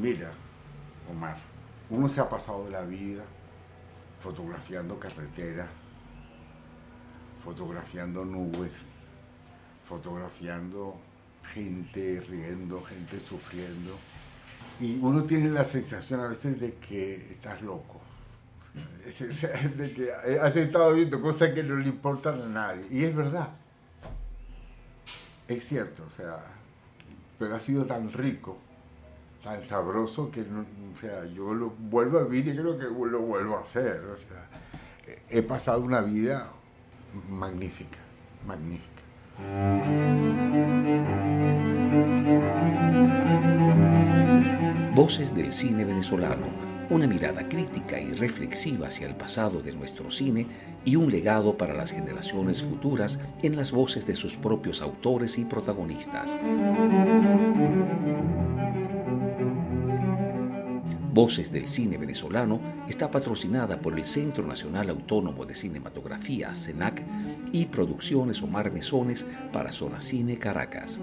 Mira, Omar, uno se ha pasado la vida fotografiando carreteras, fotografiando nubes, fotografiando gente riendo, gente sufriendo. Y uno tiene la sensación a veces de que estás loco. De que has estado viendo cosas que no le importan a nadie. Y es verdad. Es cierto, o sea, pero ha sido tan rico, tan sabroso que o sea, yo lo vuelvo a vivir y creo que lo vuelvo a hacer. O sea, he pasado una vida magnífica, magnífica. Voces del cine venezolano, una mirada crítica y reflexiva hacia el pasado de nuestro cine y un legado para las generaciones futuras en las voces de sus propios autores y protagonistas. Voces del Cine Venezolano está patrocinada por el Centro Nacional Autónomo de Cinematografía, CENAC, y Producciones Omar Mesones para Zona Cine Caracas.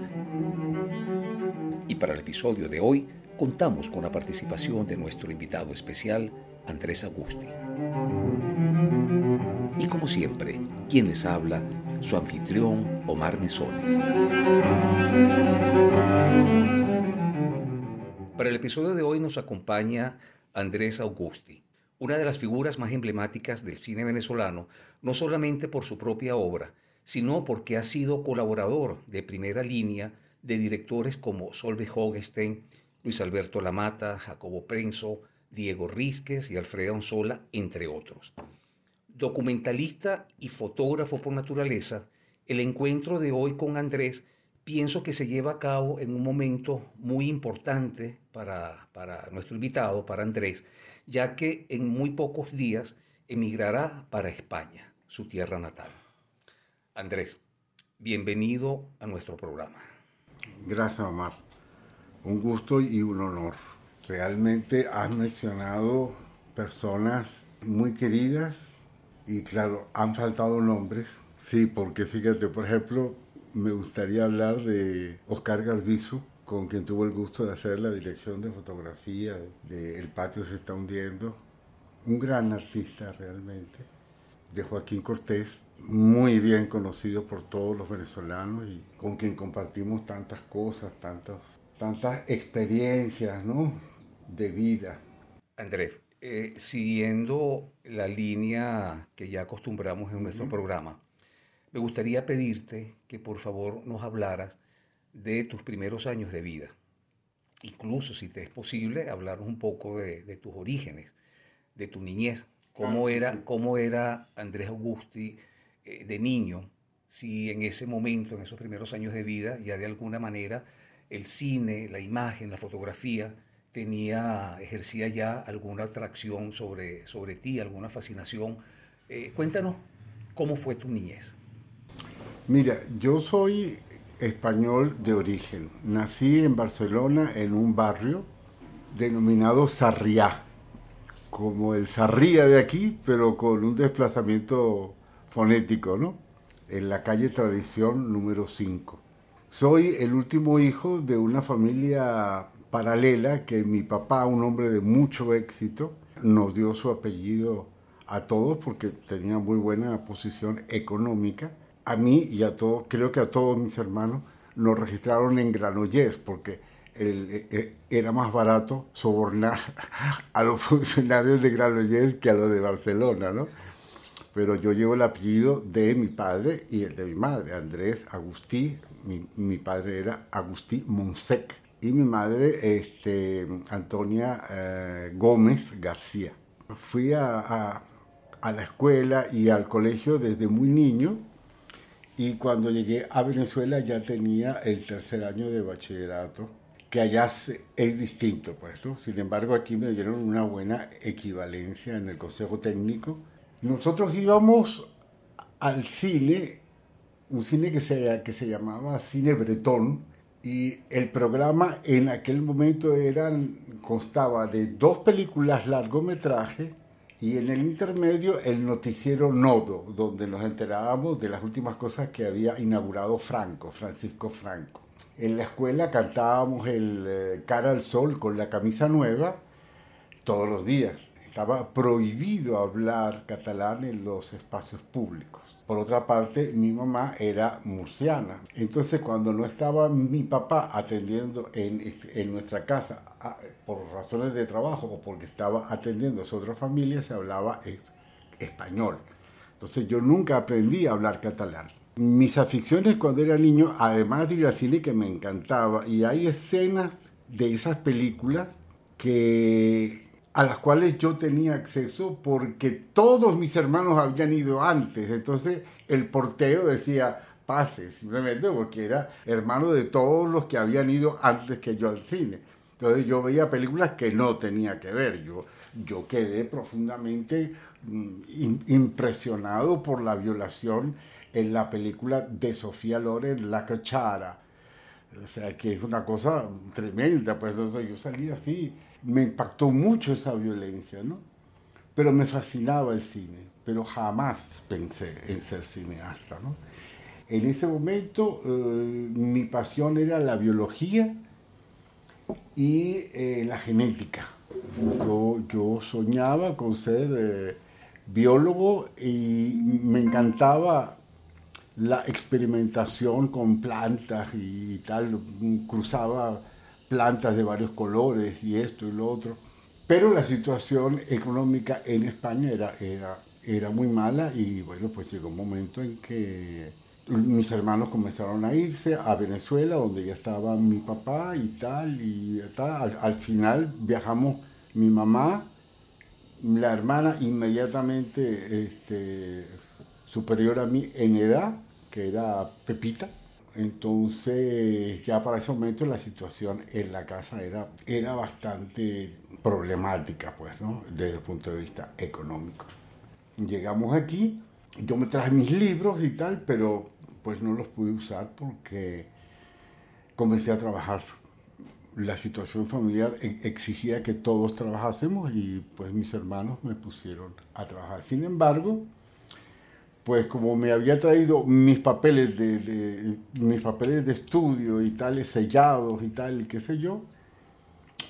Y para el episodio de hoy contamos con la participación de nuestro invitado especial, Andrés Agusti. Y como siempre, quien les habla, su anfitrión, Omar Mesones. Para el episodio de hoy nos acompaña Andrés Augusti, una de las figuras más emblemáticas del cine venezolano, no solamente por su propia obra, sino porque ha sido colaborador de primera línea de directores como Solveig Hogestein, Luis Alberto Lamata, Jacobo Prenso, Diego Rizquez y Alfredo Anzola, entre otros. Documentalista y fotógrafo por naturaleza, el encuentro de hoy con Andrés pienso que se lleva a cabo en un momento muy importante para, para, nuestro invitado, para Andrés, ya que en muy pocos días emigrará para España, su tierra natal. Andrés, bienvenido a nuestro programa. Gracias, Omar. Un gusto y un honor. Realmente has mencionado personas muy queridas y claro, han faltado nombres. Sí, porque fíjate, por ejemplo, me gustaría hablar de Oscar Garbizu, con quien tuvo el gusto de hacer la dirección de fotografía de El patio se está hundiendo. Un gran artista realmente, de Joaquín Cortés, muy bien conocido por todos los venezolanos y con quien compartimos tantas cosas, tantas, tantas experiencias ¿no? de vida. Andrés, eh, siguiendo la línea que ya acostumbramos en nuestro programa, me gustaría pedirte que por favor nos hablaras de tus primeros años de vida. Incluso, si te es posible, hablarnos un poco de, tus orígenes, de tu niñez. ¿Cómo, era, cómo era Andrés Augusti eh, de niño? Si en ese momento, en esos primeros años de vida, ya de alguna manera el cine, la imagen, la fotografía, tenía, ejercía ya alguna atracción sobre, sobre ti, alguna fascinación. Eh, cuéntanos cómo fue tu niñez. Mira, yo soy español de origen. Nací en Barcelona en un barrio denominado Sarriá, como el Sarría de aquí, pero con un desplazamiento fonético, ¿no? En la calle Tradición número 5. Soy el último hijo de una familia paralela que mi papá, un hombre de mucho éxito, nos dio su apellido a todos porque tenía muy buena posición económica a mí y a todos, creo que a todos mis hermanos, nos registraron en Granollers porque eh, eh, era más barato sobornar a los funcionarios de Granollers que a los de Barcelona, ¿no? Pero yo llevo el apellido de mi padre y el de mi madre, Andrés Agustí, mi, padre era Agustí Monsec y mi madre este, Antonia eh, Gómez García. Fui a, a la escuela y al colegio desde muy niño y cuando llegué a Venezuela ya tenía el tercer año de bachillerato, que allá es distinto, pues, ¿no? Sin embargo, aquí me dieron una buena equivalencia en el Consejo Técnico. Nosotros íbamos al cine, un cine que se, llamaba Cine Bretón, y el programa en aquel momento eran, constaba de dos películas largometraje y en el intermedio el noticiero Nodo, donde nos enterábamos de las últimas cosas que había inaugurado Franco, Francisco Franco. En la escuela cantábamos el eh, Cara al Sol con la camisa nueva todos los días. Estaba prohibido hablar catalán en los espacios públicos. Por otra parte, mi mamá era murciana. Entonces, cuando no estaba mi papá atendiendo en, este, en nuestra casa por razones de trabajo o porque estaba atendiendo a su otra familia, se hablaba español. Entonces, yo nunca aprendí a hablar catalán. Mis aficiones cuando era niño, además de ir al cine que me encantaba, y hay escenas de esas películas que a las cuales yo tenía acceso porque todos mis hermanos habían ido antes. Entonces el portero decía, pase, simplemente porque era hermano de todos los que habían ido antes que yo al cine. Entonces yo veía películas que no tenía que ver. Yo, yo quedé profundamente mm, impresionado por la violación en la película de Sofía Loren, La Cachara. O sea, que es una cosa tremenda. Pues entonces yo salí así me impactó mucho esa violencia, ¿no? Pero me fascinaba el cine, pero jamás pensé en ser cineasta, ¿no? En ese momento eh, mi pasión era la biología y eh, la genética. Yo, yo, soñaba con ser eh, biólogo y me encantaba la experimentación con plantas y tal. Cruzaba plantas de varios colores y esto y lo otro. Pero la situación económica en España era, era, era muy mala y bueno, pues llegó un momento en que mis hermanos comenzaron a irse a Venezuela, donde ya estaba mi papá y tal, y tal. Al, final viajamos mi mamá, la hermana inmediatamente este, superior a mí en edad, que era Pepita, entonces, ya para ese momento la situación en la casa era, era bastante problemática, pues, ¿no? Desde el punto de vista económico. Llegamos aquí, yo me traje mis libros y tal, pero pues no los pude usar porque comencé a trabajar. La situación familiar e-, exigía que todos trabajásemos y pues mis hermanos me pusieron a trabajar. Sin embargo, pues como me había traído mis papeles de, mis papeles de estudio y tales sellados y tal qué sé yo,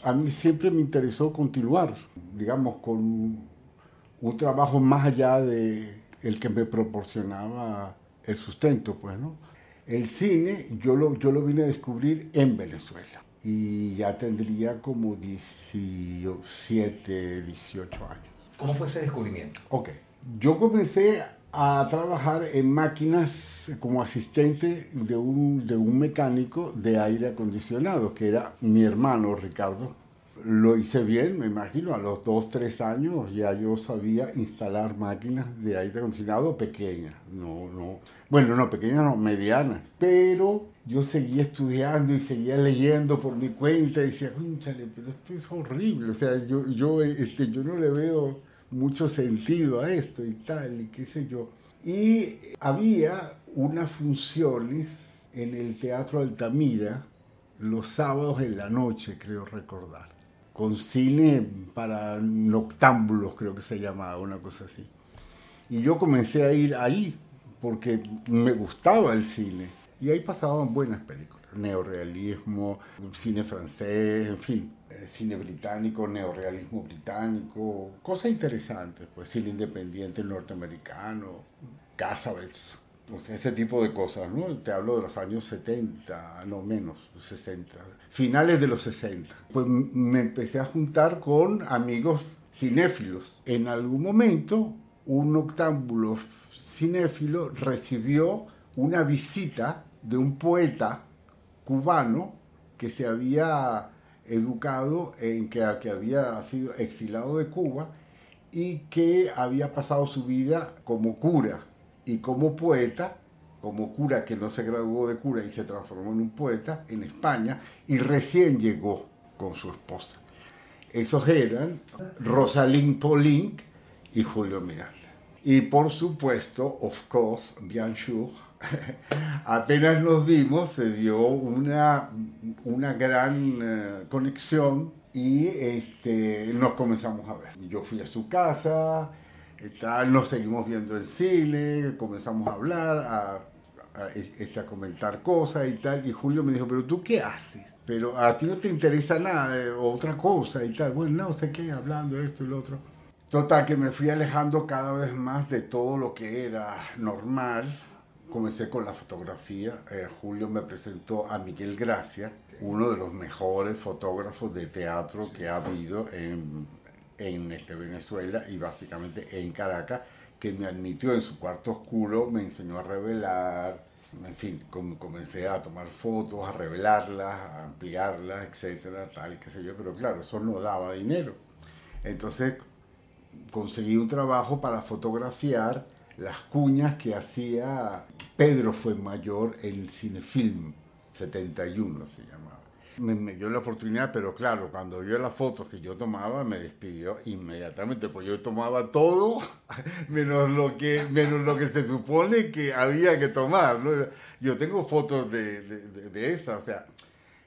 a mí siempre me interesó continuar, digamos, con un trabajo más allá de el que me proporcionaba el sustento, pues, ¿no? El cine yo lo, yo lo vine a descubrir en Venezuela y ya tendría como 17, 18 años. ¿Cómo fue ese descubrimiento? Ok, yo comencé a trabajar en máquinas como asistente de un, de un mecánico de aire acondicionado, que era mi hermano Ricardo. Lo hice bien, me imagino, a los dos, tres años ya yo sabía instalar máquinas de aire acondicionado pequeñas, no, no, bueno, no pequeñas, no, medianas, pero yo seguía estudiando y seguía leyendo por mi cuenta y decía, pero esto es horrible, o sea, yo, yo, este, yo no le veo mucho sentido a esto y tal, y qué sé yo. Y había unas funciones en el Teatro Altamira los sábados en la noche, creo recordar, con cine para noctámbulos, creo que se llamaba, una cosa así. Y yo comencé a ir ahí porque me gustaba el cine. Y ahí pasaban buenas películas, neorealismo, cine francés, en fin. Eh, cine británico, neorealismo británico, cosas interesantes, pues cine independiente norteamericano, Casabets, ese tipo de cosas, ¿no? Te hablo de los años 70, no menos, 60, finales de los 60. Pues me empecé a juntar con amigos cinéfilos. En algún momento, un octámbulo cinéfilo recibió una visita de un poeta cubano que se había educado en que, que había sido exilado de Cuba y que había pasado su vida como cura y como poeta, como cura que no se graduó de cura y se transformó en un poeta en España y recién llegó con su esposa. Esos eran Rosalind Pauling y Julio Miranda. Y por supuesto, of course, bien sûr, apenas nos vimos, se dio una, una gran eh, conexión y este, nos comenzamos a ver. Yo fui a su casa, tal, nos seguimos viendo en cine, comenzamos a hablar, a, a, este, a comentar cosas y tal. Y Julio me dijo, pero tú qué haces? Pero a ti no te interesa nada, eh, otra cosa y tal. Bueno, no sé qué, hablando esto y lo otro. Total, que me fui alejando cada vez más de todo lo que era normal. Comencé con la fotografía. Eh, Julio me presentó a Miguel Gracia, uno de los mejores fotógrafos de teatro que ha habido en, en este Venezuela y básicamente en Caracas que me admitió en su cuarto oscuro, me enseñó a revelar, en fin, comencé a tomar fotos, a revelarlas, a ampliarlas, etcétera, tal, qué sé yo, pero claro, eso no daba dinero. Entonces conseguí un trabajo para fotografiar las cuñas que hacía Pedro fue mayor en Cinefilm 71 se llamaba me, dio la oportunidad, pero claro, cuando vio las fotos que yo tomaba, me despidió inmediatamente, pues yo tomaba todo, menos lo que, menos lo que se supone que había que tomar. Yo tengo fotos de, de, de, esas, o sea,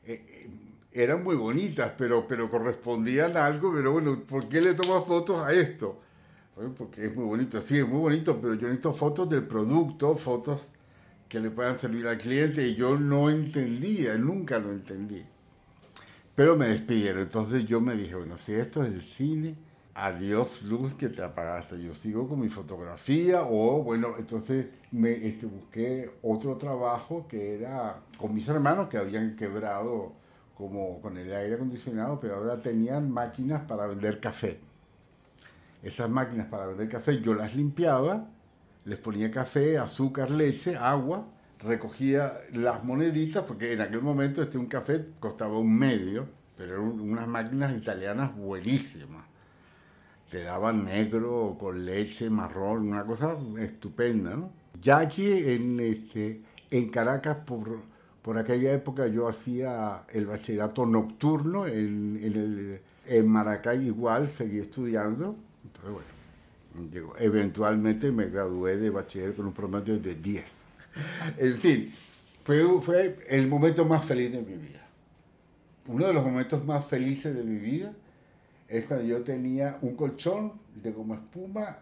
eh, eh, eran muy bonitas, pero, pero correspondían a algo, pero bueno, ¿por qué le tomas fotos a esto? porque es muy bonito, sí, es muy bonito, pero yo necesito fotos del producto, fotos que le puedan servir al cliente y yo no entendía, nunca lo entendí. Pero me despidieron. Entonces yo me dije, bueno, si esto es el cine, adiós luz que te apagaste. Yo sigo con mi fotografía o bueno, entonces me este, busqué otro trabajo que era con mis hermanos que habían quebrado como con el aire acondicionado, pero ahora tenían máquinas para vender café. Esas máquinas para vender café yo las limpiaba, les ponía café, azúcar, leche, agua recogía las moneditas, porque en aquel momento este un café costaba un medio, pero eran unas máquinas italianas buenísimas. Te daban negro con leche, marrón, una cosa estupenda, ¿no? Ya aquí en, este, en Caracas, por, por aquella época, yo hacía el bachillerato nocturno, en, en, el, en Maracay igual seguí estudiando. Entonces, bueno, eventualmente me gradué de bachiller con un promedio de 10 en fin, fue, fue el momento más feliz de mi vida. Uno de los momentos más felices de mi vida es cuando yo tenía un colchón de goma espuma,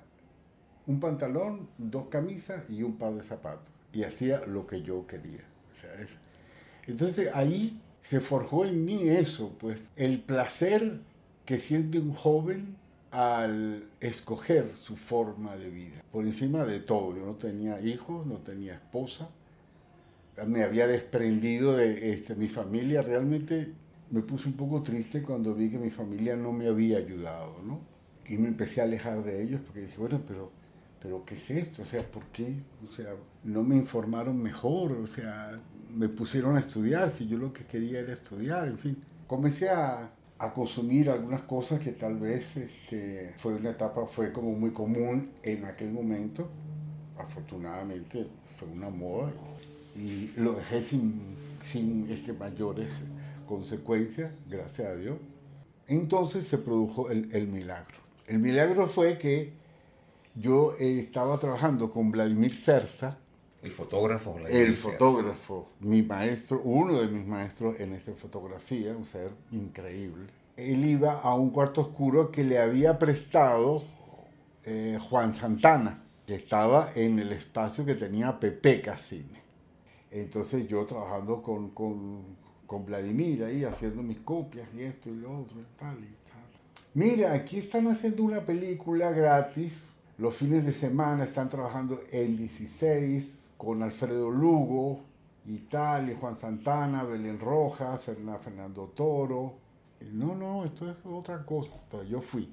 un pantalón, dos camisas y un par de zapatos. Y hacía lo que yo quería. Entonces ahí se forjó en mí eso, pues el placer que siente un joven al escoger su forma de vida, por encima de todo. Yo no tenía hijos, no tenía esposa, me había desprendido de este, mi familia. Realmente me puse un poco triste cuando vi que mi familia no me había ayudado, ¿no? Y me empecé a alejar de ellos porque dije, bueno, pero, pero ¿qué es esto? O sea, ¿por qué? O sea, no me informaron mejor, o sea, me pusieron a estudiar si yo lo que quería era estudiar, en fin. Comencé a, a consumir algunas cosas que tal vez este, fue una etapa, fue como muy común en aquel momento. Afortunadamente fue una moda y lo dejé sin, sin este, mayores consecuencias, gracias a Dios. Entonces se produjo el, el milagro. El milagro fue que yo eh, estaba trabajando con Vladimir Cerza, el fotógrafo. el fotógrafo, mi maestro, uno de mis maestros en esta fotografía, un ser increíble. Él iba a un cuarto oscuro que le había prestado eh, Juan Santana, que estaba en el espacio que tenía Pepe Casine. Entonces yo trabajando con, con, con, Vladimir ahí, haciendo mis copias y esto y lo otro y tal y tal. Mira, aquí están haciendo una película gratis. Los fines de semana están trabajando en 16 con Alfredo Lugo y tal, y Juan Santana, Belén Rojas, Fernando Toro. No, no, esto es otra cosa. Yo fui.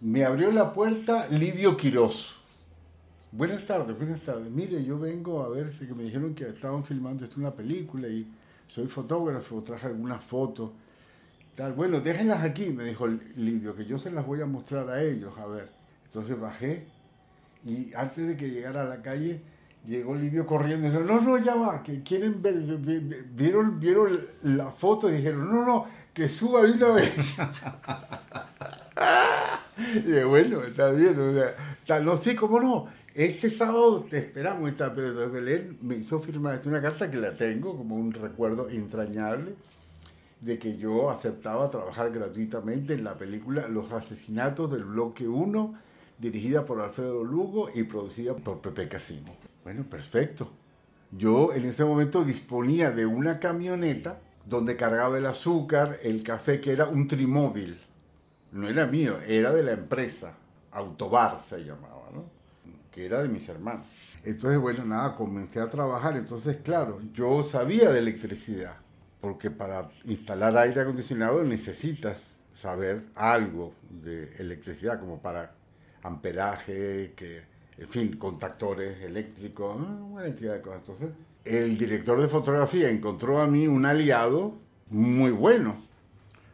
Me abrió la puerta Livio Quirós. Buenas tardes, buenas tardes. Mire, yo vengo a ver que me dijeron que estaban filmando una película y soy fotógrafo, traje algunas fotos. Tal. Bueno, déjenlas aquí, me dijo Livio, que yo se las voy a mostrar a ellos, a ver. Entonces bajé y antes de que llegara a la calle, Llegó Livio corriendo y dijo, no, no, ya va, que quieren ver, vieron, vieron la foto y dijeron, no, no, que suba una vez. y dije, bueno, está bien, o sea, no sé cómo no. Este sábado te esperamos, está Pedro Belén me hizo firmar una carta que la tengo como un recuerdo entrañable de que yo aceptaba trabajar gratuitamente en la película Los asesinatos del bloque 1, dirigida por Alfredo Lugo y producida por Pepe Casino. Bueno, perfecto. Yo en ese momento disponía de una camioneta donde cargaba el azúcar, el café, que era un trimóvil. No era mío, era de la empresa. Autobar se llamaba, ¿no? Que era de mis hermanos. Entonces, bueno, nada, comencé a trabajar. Entonces, claro, yo sabía de electricidad, porque para instalar aire acondicionado necesitas saber algo de electricidad, como para amperaje, que, en fin, contactores eléctricos, una cantidad de cosas. Entonces, el director de fotografía encontró a mí un aliado muy bueno,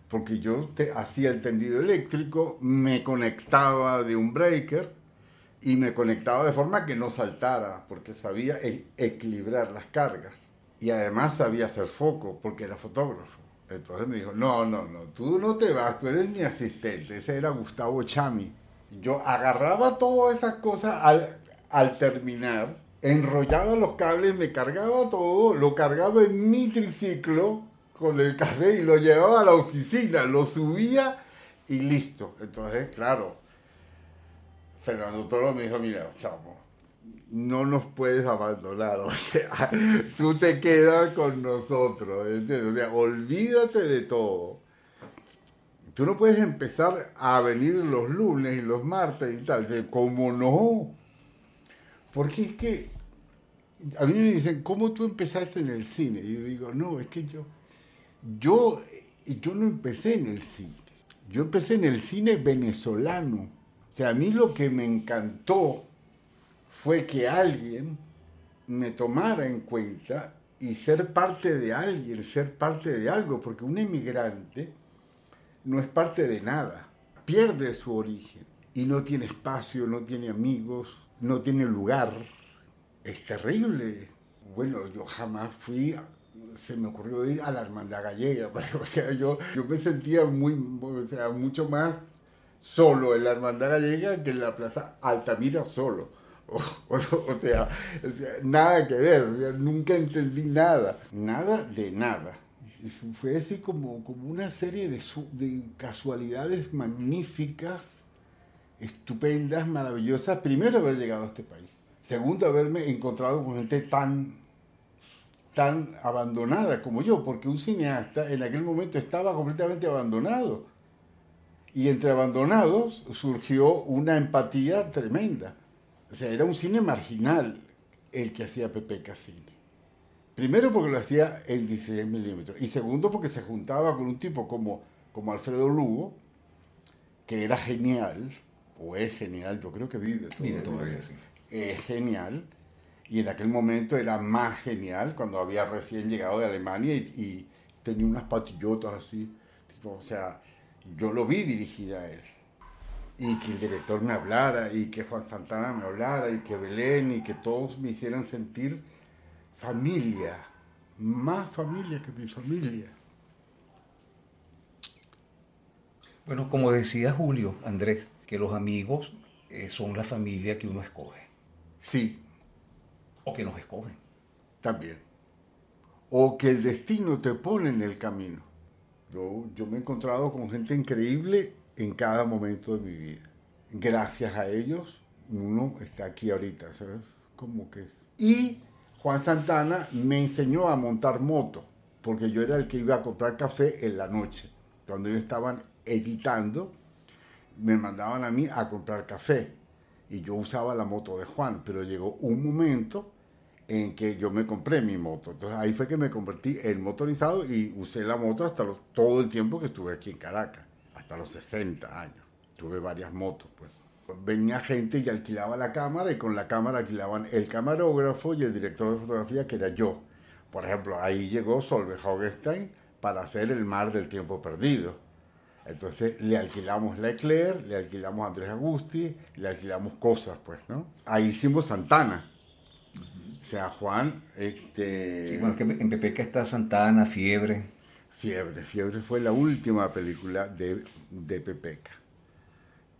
porque yo te, hacía el tendido eléctrico, me conectaba de un breaker y me conectaba de forma que no saltara, porque sabía e, equilibrar las cargas. Y además sabía hacer foco, porque era fotógrafo. Entonces me dijo, no, no, no, tú no te vas, tú eres mi asistente. Ese era Gustavo Chami. Yo agarraba todas esas cosas al, al terminar, enrollaba los cables, me cargaba todo, lo cargaba en mi triciclo con el café y lo llevaba a la oficina, lo subía y listo. Entonces, claro, Fernando Toro me dijo, mira, chamo, no nos puedes abandonar, o sea, tú te quedas con nosotros. O sea, olvídate de todo. Tú no puedes empezar a venir los lunes y los martes y tal. ¿Cómo no? Porque es que a mí me dicen, ¿cómo tú empezaste en el cine? Y yo digo, no, es que yo, yo, yo no empecé en el cine. Yo empecé en el cine venezolano. O sea, a mí lo que me encantó fue que alguien me tomara en cuenta y ser parte de alguien, ser parte de algo, porque un emigrante no es parte de nada, pierde su origen y no tiene espacio, no tiene amigos, no tiene lugar. Es terrible. Bueno, yo jamás fui, se me ocurrió ir a la hermandad gallega, o sea, yo, yo me sentía muy, o sea, mucho más solo en la hermandad gallega que en la plaza Altamira solo. O, sea, nada que ver, nunca entendí nada, nada de nada fue así como, como una serie de, de casualidades magníficas, estupendas, maravillosas. Primero, haber llegado a este país. Segundo, haberme encontrado con gente tan, tan abandonada como yo, porque un cineasta en aquel momento estaba completamente abandonado. Y entre abandonados surgió una empatía tremenda. O sea, era un cine marginal el que hacía Pepe Casini. Primero porque lo hacía en 16 milímetros. Y segundo porque se juntaba con un tipo como, como Alfredo Lugo, que era genial, o es genial, yo creo que vive todavía. todavía, sí. Es genial. Y en aquel momento era más genial cuando había recién llegado de Alemania y, tenía unas patillotas así. o sea, yo lo vi dirigir a él. Y que el director me hablara, y que Juan Santana me hablara, y que Belén, y que todos me hicieran sentir familia, más familia que mi familia. Bueno, como decía Julio, Andrés, que los amigos eh, son la familia que uno escoge. Sí. O que nos escogen. También. O que el destino te pone en el camino. Yo, yo me he encontrado con gente increíble en cada momento de mi vida. Gracias a ellos, uno está aquí ahorita, ¿sabes? Como que es. Y Juan Santana me enseñó a montar moto, porque yo era el que iba a comprar café en la noche. Cuando ellos estaban editando, me mandaban a mí a comprar café y yo usaba la moto de Juan, pero llegó un momento en que yo me compré mi moto. Entonces ahí fue que me convertí en motorizado y usé la moto hasta todo el tiempo que estuve aquí en Caracas, hasta los 60 años. Tuve varias motos, pues venía gente y alquilaba la cámara y con la cámara alquilaban el camarógrafo y el director de fotografía que era yo. Por ejemplo, ahí llegó Solveig Hogestein para hacer El mar del tiempo perdido. Entonces le alquilamos la Eclair, le alquilamos a Andrés Agusti, le alquilamos cosas, pues, ¿no? Ahí hicimos Santana. O sea, Juan, este... Sí, bueno, que en Pepeca está Santana, Fiebre. Fiebre, Fiebre fue la última película de, de Pepeca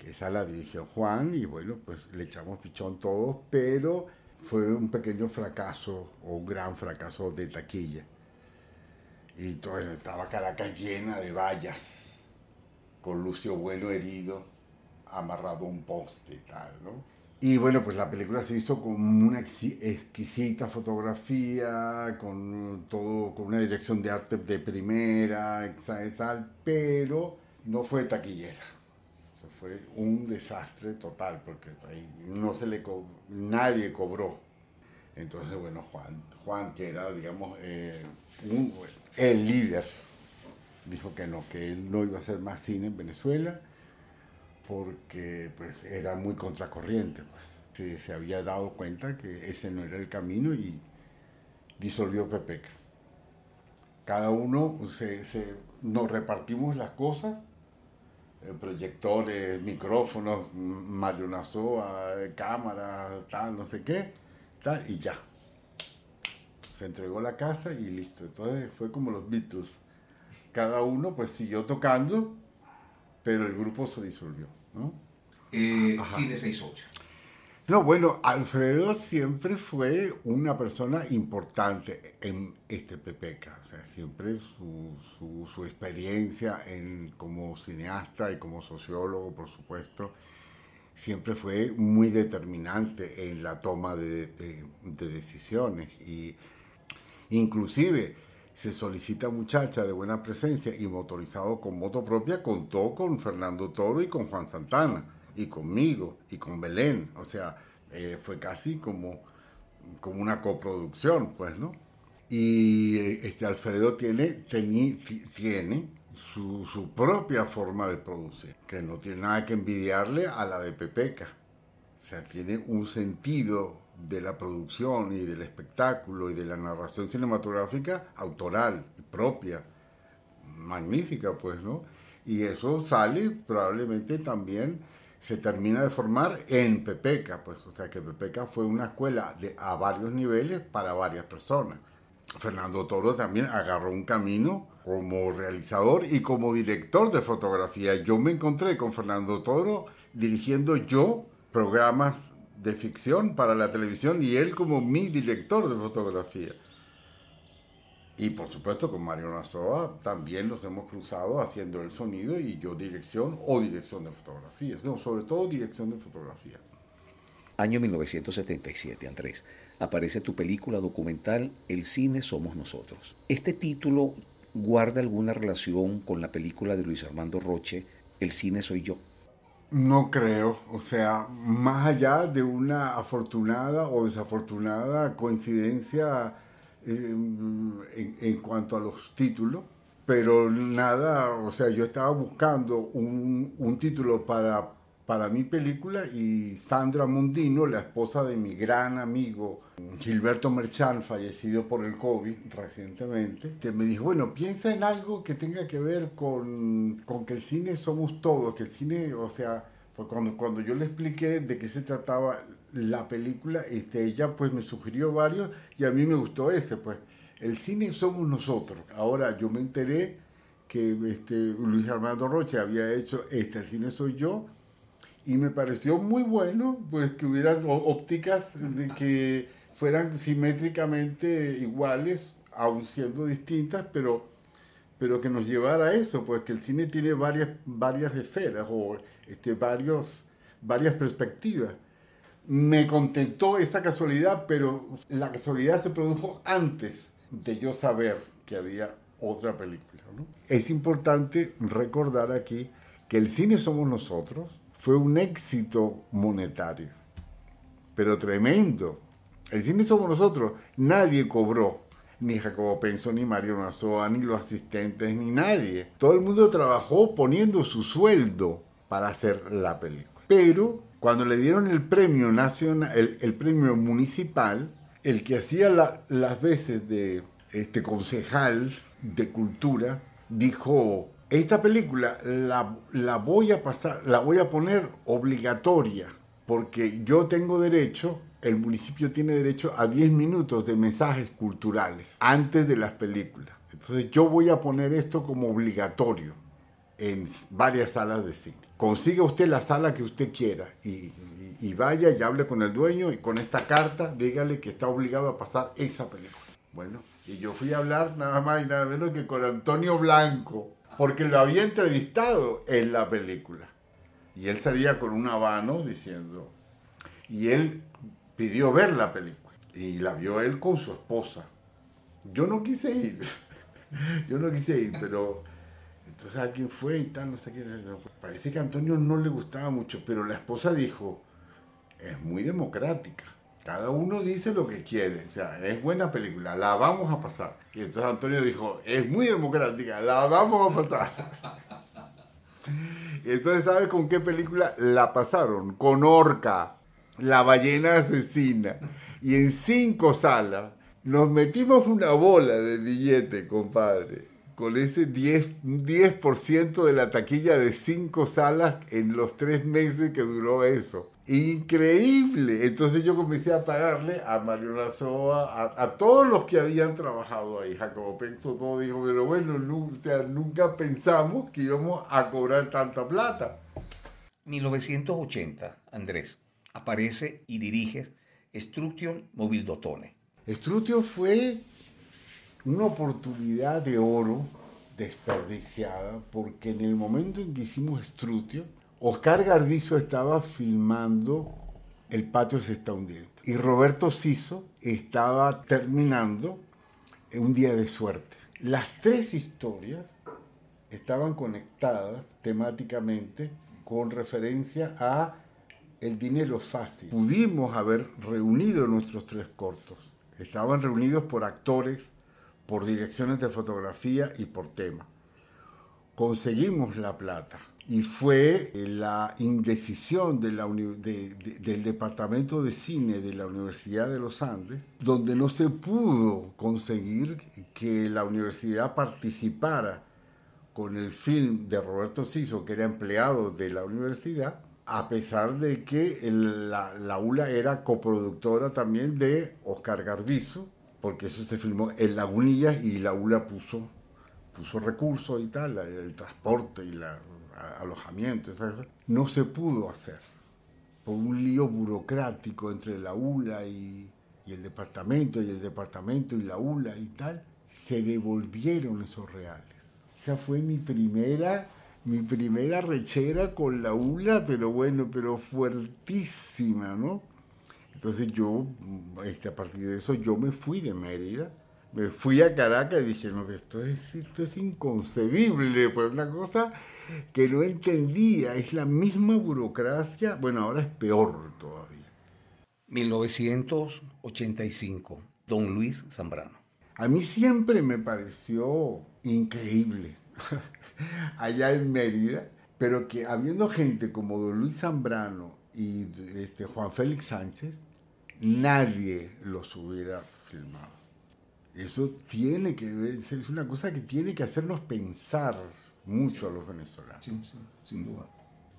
esa la dirigió Juan y bueno, pues le echamos pichón todos, pero fue un pequeño fracaso o un gran fracaso de taquilla. Y todo, estaba Caracas llena de vallas, con Lucio Bueno herido, amarrado a un poste y tal, ¿no? Y bueno, pues la película se hizo con una exquisita fotografía, con todo, con una dirección de arte de primera, tal, pero no fue taquillera. Fue un desastre total, porque ahí no se le nadie cobró. Entonces, bueno, Juan, Juan que era, digamos, eh, el líder, dijo que no, que él no iba a hacer más cine en Venezuela porque pues era muy contracorriente. Pues. Se, había dado cuenta que ese no era el camino y disolvió Pepeca. Cada uno se, nos repartimos las cosas, proyectores, micrófonos, marionazoa, cámara, tal, no sé qué, tal, y ya. Se entregó la casa y listo. Entonces fue como los Beatles. Cada uno pues siguió tocando pero el grupo se disolvió. ¿no? Eh, Cine 68. No, bueno, Alfredo siempre fue una persona importante en este PPK. O sea, siempre su, su, experiencia en, como cineasta y como sociólogo, por supuesto, siempre fue muy determinante en la toma de, de, de decisiones. Y inclusive se solicita muchacha de buena presencia y motorizado con moto propia, contó con Fernando Toro y con Juan Santana, y conmigo, y con Belén. O sea, eh, fue casi como, como una coproducción, pues, ¿no? Y eh, este Alfredo tiene, tiene su, su, propia forma de producir, que no tiene nada que envidiarle a la de Pepeca. O sea, tiene un sentido de la producción y del espectáculo y de la narración cinematográfica autoral, propia, magnífica, pues, ¿no? Y eso sale probablemente también se termina de formar en Pepeca, pues, o sea que Pepeca fue una escuela de, a varios niveles para varias personas. Fernando Toro también agarró un camino como realizador y como director de fotografía. Yo me encontré con Fernando Toro dirigiendo yo programas de ficción para la televisión y él como mi director de fotografía. Y por supuesto con Mario Nazoa también nos hemos cruzado haciendo el sonido y yo dirección o dirección de fotografías, no, sobre todo dirección de fotografía. Año 1977, Andrés. Aparece tu película documental El cine somos nosotros. Este título guarda alguna relación con la película de Luis Armando Roche, El cine soy yo. No creo, o sea, más allá de una afortunada o desafortunada coincidencia eh, en, cuanto a los títulos, pero nada, o sea, yo estaba buscando un, un título para, para mi película y Sandra Mundino, la esposa de mi gran amigo Gilberto Merchán, fallecido por el COVID recientemente, me dijo, bueno, piensa en algo que tenga que ver con, con que el cine somos todos, que el cine, o sea, pues cuando, cuando yo le expliqué de qué se trataba la película, este, ella pues me sugirió varios y a mí me gustó ese, pues el cine somos nosotros. Ahora yo me enteré que este, Luis Armando Roche había hecho este, el cine soy yo, y me pareció muy bueno pues que hubieran ópticas que fueran simétricamente iguales, aun siendo distintas, pero, pero que nos llevara a eso, pues que el cine tiene varias, varias esferas este, varios, varias perspectivas. Me contentó esa casualidad, pero la casualidad se produjo antes de yo saber que había otra película. Es importante recordar aquí que el cine somos nosotros fue un éxito monetario, pero tremendo. El cine somos nosotros. Nadie cobró. Ni Jacobo Penso, ni Mario Nazoa, ni los asistentes, ni nadie. Todo el mundo trabajó poniendo su sueldo para hacer la película. Pero cuando le dieron el premio nacional, el, premio municipal, el que hacía las veces de este concejal de cultura dijo esta película la, la, voy a pasar, la voy a poner obligatoria porque yo tengo derecho el municipio tiene derecho a 10 minutos de mensajes culturales antes de las películas. Entonces yo voy a poner esto como obligatorio en varias salas de cine. Consiga usted la sala que usted quiera y, vaya y hable con el dueño y con esta carta dígale que está obligado a pasar esa película. Bueno, y yo fui a hablar nada más y nada menos que con Antonio Blanco, porque lo había entrevistado en la película. Y él salía con un habano diciendo, y él pidió ver la película y la vio él con su esposa. Yo no quise ir, yo no quise ir, pero entonces alguien fue y tal, no sé qué. Parece que Antonio no le gustaba mucho, pero la esposa dijo, es muy democrática. Cada uno dice lo que quiere, o sea, es buena película, la vamos a pasar. Y entonces Antonio dijo, es muy democrática, la vamos a pasar. Y entonces, ¿sabes con qué película la pasaron? Con Orca, la ballena asesina. Y en cinco salas nos metimos una bola de billete, compadre con ese 10%, 10 de la taquilla de cinco salas en los tres meses que duró eso. Increíble. Entonces yo comencé a pagarle a Mario Lazoa, a, todos los que habían trabajado ahí. Jacobo Penso todo dijo, pero bueno, nunca, nunca pensamos que íbamos a cobrar tanta plata. 1980, Andrés, aparece y dirige Struction Mobildotone. Struction fue una oportunidad de oro desperdiciada porque en el momento en que hicimos Strutio, Oscar Garbizo estaba filmando El patio se está hundiendo y Roberto Siso estaba terminando Un día de suerte. Las tres historias estaban conectadas temáticamente con referencia a el dinero fácil. Pudimos haber reunido nuestros tres cortos. Estaban reunidos por actores por direcciones de fotografía y por tema. Conseguimos la plata y fue la indecisión del Departamento de Cine de la Universidad de los Andes, donde no se pudo conseguir que la universidad participara con el film de Roberto Siso, que era empleado de la universidad, a pesar de que la, la ULA era coproductora también de Oscar Garbizo, porque eso se filmó en Lagunilla y la ULA puso, puso recursos y tal, el transporte y el alojamiento, no se pudo hacer por un lío burocrático entre la ULA y, y el departamento y el departamento y la ULA y tal, se devolvieron esos reales. Esa fue mi primera, mi primera rechera con la ULA, pero bueno, pero fuertísima, ¿no? Entonces yo, este, a partir de eso, yo me fui de Mérida, me fui a Caracas y dije, no, esto es, esto es inconcebible, pues una cosa que no entendía, es la misma burocracia, bueno, ahora es peor todavía. 1985, Don Luis Zambrano. A mí siempre me pareció increíble allá en Mérida, pero que habiendo gente como Don Luis Zambrano y este, Juan Félix Sánchez, nadie los hubiera filmado. Eso tiene que ver, es una cosa que tiene que hacernos pensar mucho a los venezolanos. Sí, sin duda.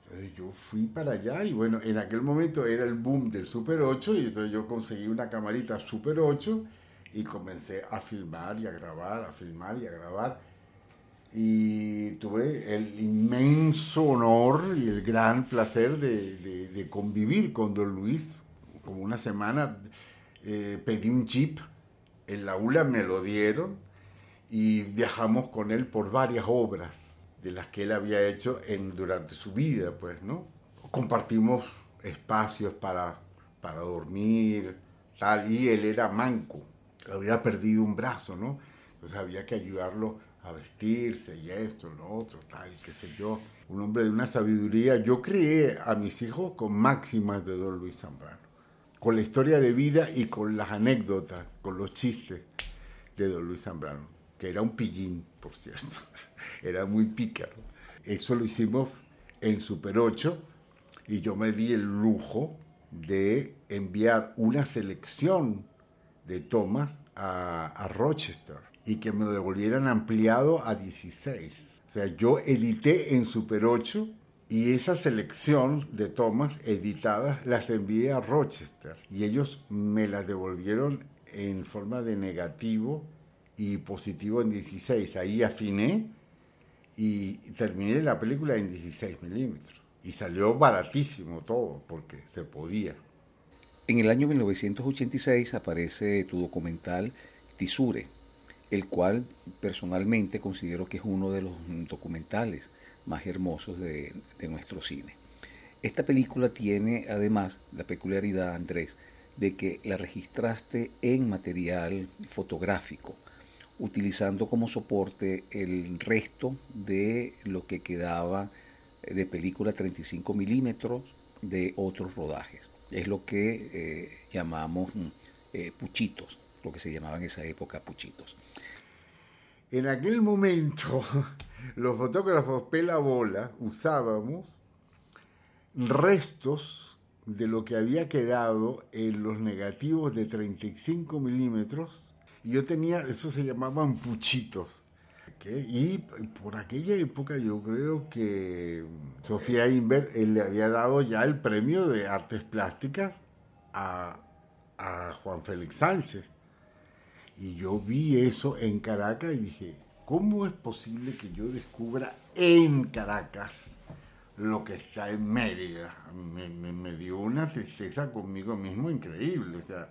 Entonces yo fui para allá y bueno, en aquel momento era el boom del Super 8 y entonces yo conseguí una camarita Super 8 y comencé a filmar y a grabar, a filmar y a grabar. Y tuve el inmenso honor y el gran placer de, de, de convivir con Don Luis como una semana, eh, pedí un jeep, en la ULA me lo dieron y viajamos con él por varias obras de las que él había hecho en, durante su vida, pues, ¿no? Compartimos espacios para, para dormir, tal, y él era manco, había perdido un brazo, ¿no? Entonces había que ayudarlo a vestirse y esto, lo otro, tal, qué sé yo. Un hombre de una sabiduría. Yo crié a mis hijos con máximas de Don Luis Zambrano con la historia de vida y con las anécdotas, con los chistes de don Luis Zambrano, que era un pillín, por cierto, era muy pícaro. Eso lo hicimos en Super 8 y yo me di el lujo de enviar una selección de tomas a, Rochester y que me lo devolvieran ampliado a 16. O sea, yo edité en Super 8 y esa selección de tomas editadas las envié a Rochester y ellos me las devolvieron en forma de negativo y positivo en 16. Ahí afiné y terminé la película en 16 milímetros. Y salió baratísimo todo porque se podía. En el año 1986 aparece tu documental Tisure, el cual personalmente considero que es uno de los documentales más hermosos de, nuestro cine. Esta película tiene además la peculiaridad, Andrés, de que la registraste en material fotográfico, utilizando como soporte el resto de lo que quedaba de película 35 milímetros de otros rodajes. Es lo que eh, llamamos mm, eh, puchitos, lo que se llamaba en esa época puchitos. En aquel momento, los fotógrafos pela bola usábamos restos de lo que había quedado en los negativos de 35 milímetros. Yo tenía, eso se llamaban puchitos. Y por aquella época yo creo que Sofía Inver le había dado ya el premio de artes plásticas a, a Juan Félix Sánchez. Y yo vi eso en Caracas y dije, ¿cómo es posible que yo descubra en Caracas lo que está en Mérida? Me, me, dio una tristeza conmigo mismo increíble. O sea,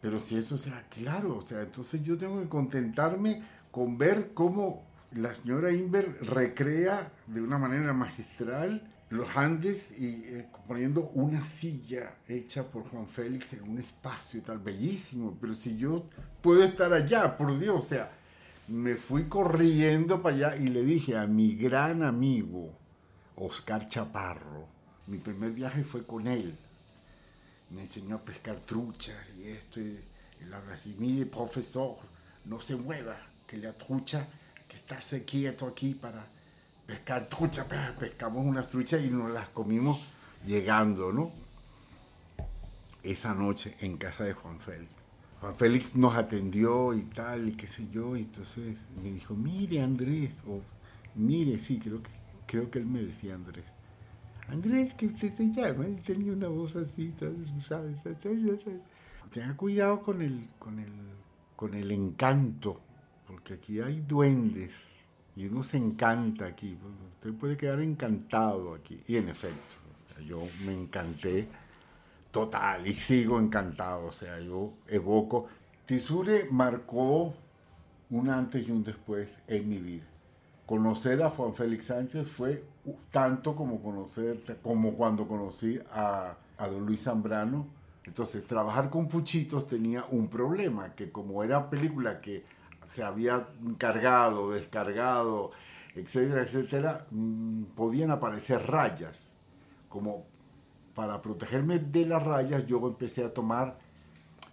pero si eso sea claro, o sea, entonces yo tengo que contentarme con ver cómo la señora Inver recrea de una manera magistral los Andes y eh, poniendo una silla hecha por Juan Félix en un espacio tal bellísimo, pero si yo puedo estar allá, por Dios, o sea, me fui corriendo para allá y le dije a mi gran amigo Oscar Chaparro, mi primer viaje fue con él, me enseñó a pescar truchas y esto, y él habla así, mire profesor, no se mueva, que la trucha, que estarse quieto aquí para pescar trucha, pescamos unas truchas y nos las comimos llegando, ¿no? Esa noche en casa de Juan Félix. Juan Félix nos atendió y tal, y qué sé yo, y entonces me dijo, mire Andrés, o mire, sí, creo que, creo que él me decía Andrés. Andrés, que usted se llama, él tenía una voz así, ¿sabes? Tenga cuidado con el, con el, con el encanto, porque aquí hay duendes y uno se encanta aquí. Usted puede quedar encantado aquí. Y en efecto, yo me encanté total y sigo encantado. O sea, yo evoco. Tisure marcó un antes y un después en mi vida. Conocer a Juan Félix Sánchez fue tanto como conocer, como cuando conocí a, a don Luis Zambrano. Entonces, trabajar con Puchitos tenía un problema, que como era película que se había cargado, descargado, etcétera, etcétera, mm, podían aparecer rayas. Como para protegerme de las rayas, yo empecé a tomar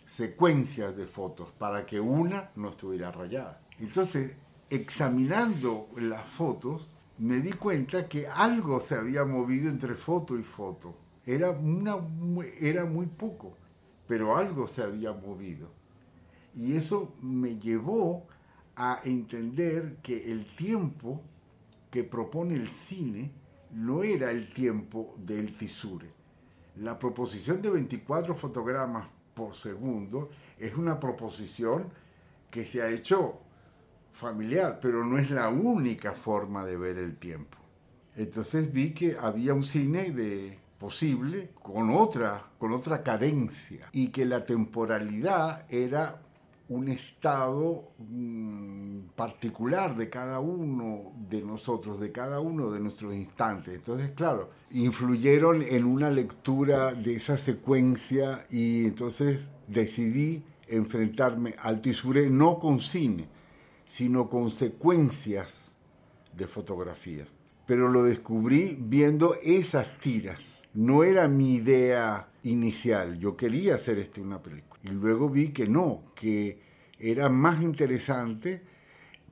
secuencias de fotos para que una no estuviera rayada. Entonces, examinando las fotos, me di cuenta que algo se había movido entre foto y foto. Era, una, era muy poco, pero algo se había movido. Y eso me llevó a entender que el tiempo que propone el cine no era el tiempo del tisure. La proposición de 24 fotogramas por segundo es una proposición que se ha hecho familiar, pero no es la única forma de ver el tiempo. Entonces vi que había un cine de posible con otra, con otra cadencia y que la temporalidad era un estado mm, particular de cada uno de nosotros, de cada uno de nuestros instantes. Entonces, claro, influyeron en una lectura de esa secuencia y entonces decidí enfrentarme al Tisure no con cine, sino con secuencias de fotografía. Pero lo descubrí viendo esas tiras. No era mi idea inicial, yo quería hacer este una película. Y luego vi que no, que era más interesante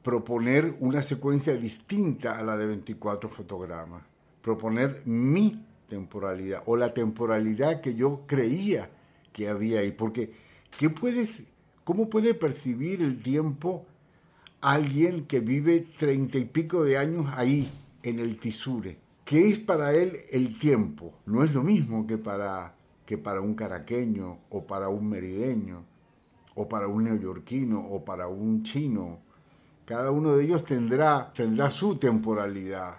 proponer una secuencia distinta a la de 24 fotogramas, proponer mi temporalidad o la temporalidad que yo creía que había ahí, porque ¿qué puedes, ¿cómo puede percibir el tiempo alguien que vive treinta y pico de años ahí, en el Tisure? ¿Qué es para él el tiempo? No es lo mismo que para que para un caraqueño o para un merideño o para un neoyorquino o para un chino. Cada uno de ellos tendrá, tendrá su temporalidad,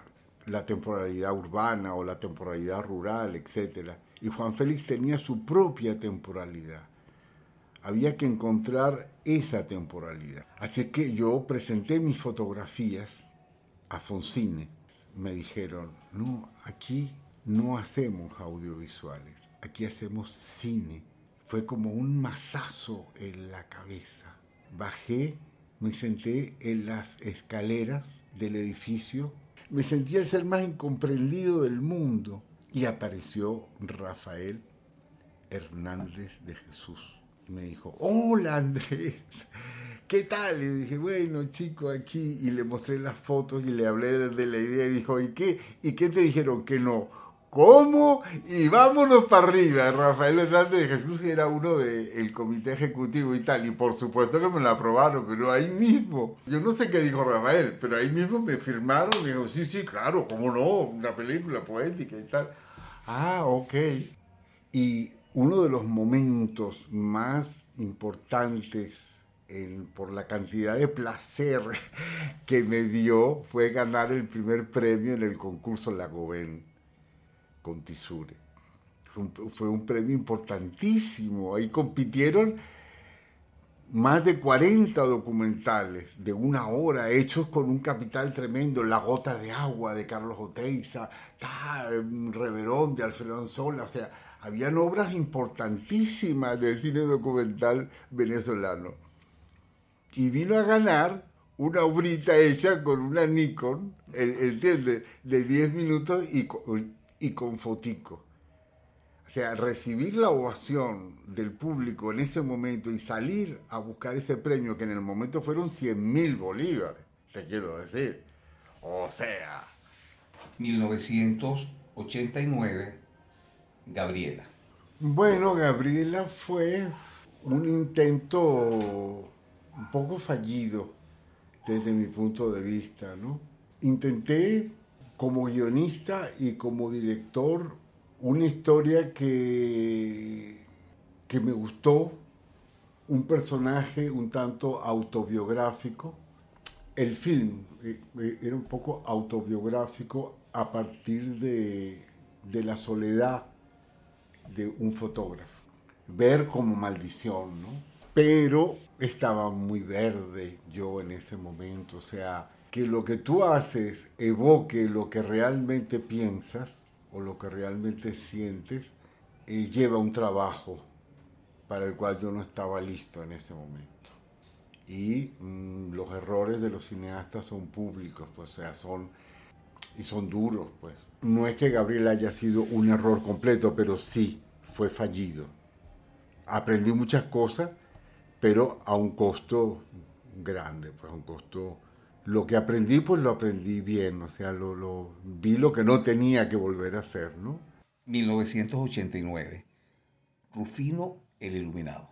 la temporalidad urbana o la temporalidad rural, etc. Y Juan Félix tenía su propia temporalidad. Había que encontrar esa temporalidad. Así que yo presenté mis fotografías a Fonsine. Me dijeron, no, aquí no hacemos audiovisuales, aquí hacemos cine. Fue como un mazazo en la cabeza. Bajé, me senté en las escaleras del edificio, me sentía el ser más incomprendido del mundo y apareció Rafael Hernández de Jesús. Me dijo, hola Andrés, ¿qué tal? Y dije, bueno, chico, aquí. Y le mostré las fotos y le hablé de la idea y dijo, ¿y qué? ¿Y qué te dijeron? Que no. ¿Cómo? Y vámonos para arriba. Rafael Hernández de Jesús era uno del comité ejecutivo y tal. Y por supuesto que me lo aprobaron, pero ahí mismo. Yo no sé qué dijo Rafael, pero ahí mismo me firmaron. Y sí, sí, claro, cómo no, una película poética y tal. Ah, ok. Y uno de los momentos más importantes por la cantidad de placer que me dio fue ganar el primer premio en el concurso Lagoven con Tisure. Fue un, premio importantísimo. Ahí compitieron más de 40 documentales de una hora hechos con un capital tremendo, La gota de agua de Carlos Oteiza, Reverón de Alfredo Anzola, o sea, habían obras importantísimas del cine documental venezolano. Y vino a ganar una obrita hecha con una Nikon, ¿entiendes? De 10 minutos y y con fotico. O sea, recibir la ovación del público en ese momento y salir a buscar ese premio, que en el momento fueron 100 mil bolívares, te quiero decir. O sea. 1989, Gabriela. Bueno, Gabriela fue un intento un poco fallido desde mi punto de vista, ¿no? Intenté como guionista y como director una historia que, que me gustó, un personaje un tanto autobiográfico. El film eh, eh, era un poco autobiográfico a partir de, de la soledad de un fotógrafo. Ver como maldición, ¿no? Pero estaba muy verde yo en ese momento, o sea, que lo que tú haces evoque lo que realmente piensas o lo que realmente sientes eh, lleva un trabajo para el cual yo no estaba listo en ese momento. Y mm, los errores de los cineastas son públicos, pues, o sea, son y son duros, pues. No es que Gabriel haya sido un error completo, pero sí fue fallido. Aprendí muchas cosas, pero a un costo grande, pues a un costo lo que aprendí, pues lo aprendí bien, o sea, lo, lo, vi lo que no tenía que volver a hacer, ¿no? 1989, Rufino el Iluminado.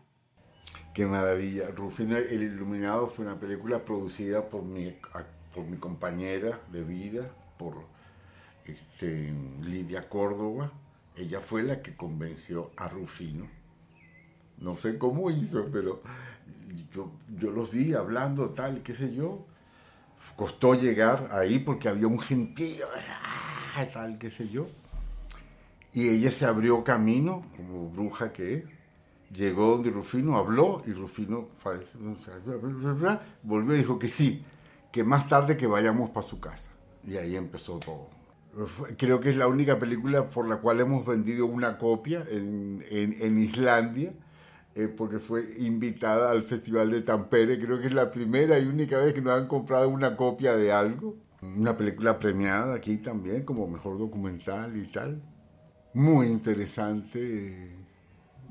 Qué maravilla. Rufino el Iluminado fue una película producida por mi, por mi compañera de vida, por este, Lidia Córdoba. Ella fue la que convenció a Rufino. No sé cómo hizo, pero yo, yo los vi hablando tal, qué sé yo costó llegar ahí porque había un gentío, ah, tal, qué sé yo. Y ella se abrió camino, como bruja que es. Llegó donde Rufino, habló y Rufino volvió y dijo que sí, que más tarde que vayamos para su casa. Y ahí empezó todo. Creo que es la única película por la cual hemos vendido una copia en, en, en Islandia eh, porque fue invitada al Festival de Tampere. Creo que es la primera y única vez que nos han comprado una copia de algo. Una película premiada aquí también como mejor documental y tal. Muy interesante eh,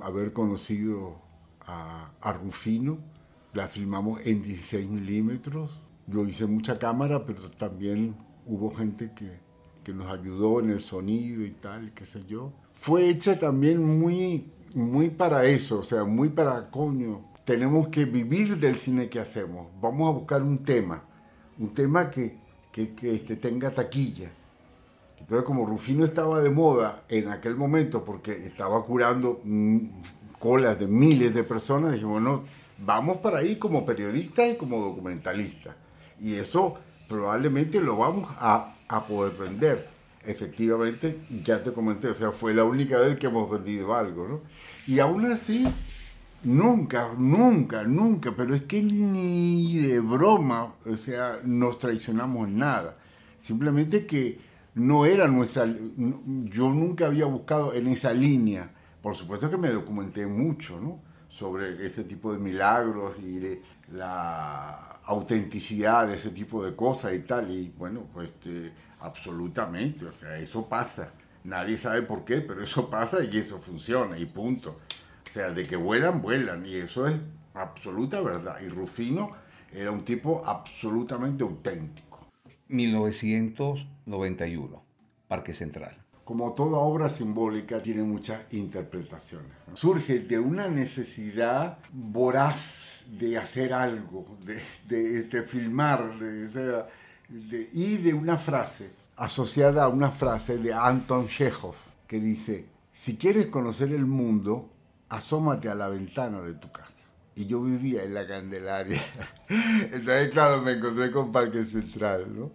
haber conocido a, a, Rufino. La filmamos en 16 milímetros. Yo hice mucha cámara, pero también hubo gente que, que nos ayudó en el sonido y tal, qué sé yo. Fue hecha también muy muy para eso, o sea, muy para coño. Tenemos que vivir del cine que hacemos. Vamos a buscar un tema, un tema que, que, que este, tenga taquilla. Entonces, como Rufino estaba de moda en aquel momento, porque estaba curando mm, colas de miles de personas, dijimos, bueno, vamos para ahí como periodistas y como documentalistas. Y eso probablemente lo vamos a, a poder vender efectivamente, ya te comenté, o sea, fue la única vez que hemos vendido algo, ¿no? Y aún así, nunca, nunca, nunca, pero es que ni de broma, o sea, nos traicionamos en nada. Simplemente que no era nuestra, yo nunca había buscado en esa línea. Por supuesto que me documenté mucho, ¿no? Sobre ese tipo de milagros y de la autenticidad de ese tipo de cosas y tal. Y bueno, pues este, absolutamente, o sea, eso pasa. Nadie sabe por qué, pero eso pasa y eso funciona y punto. O sea, de que vuelan, vuelan. Y eso es absoluta verdad. Y Rufino era un tipo absolutamente auténtico. 1991, Parque Central. Como toda obra simbólica tiene muchas interpretaciones. Surge de una necesidad voraz de hacer algo, de, de, filmar, de, y de una frase asociada a una frase de Anton Chekhov que dice, si quieres conocer el mundo, asómate a la ventana de tu casa. Y yo vivía en la Candelaria. Entonces, claro, me encontré con Parque Central, ¿no?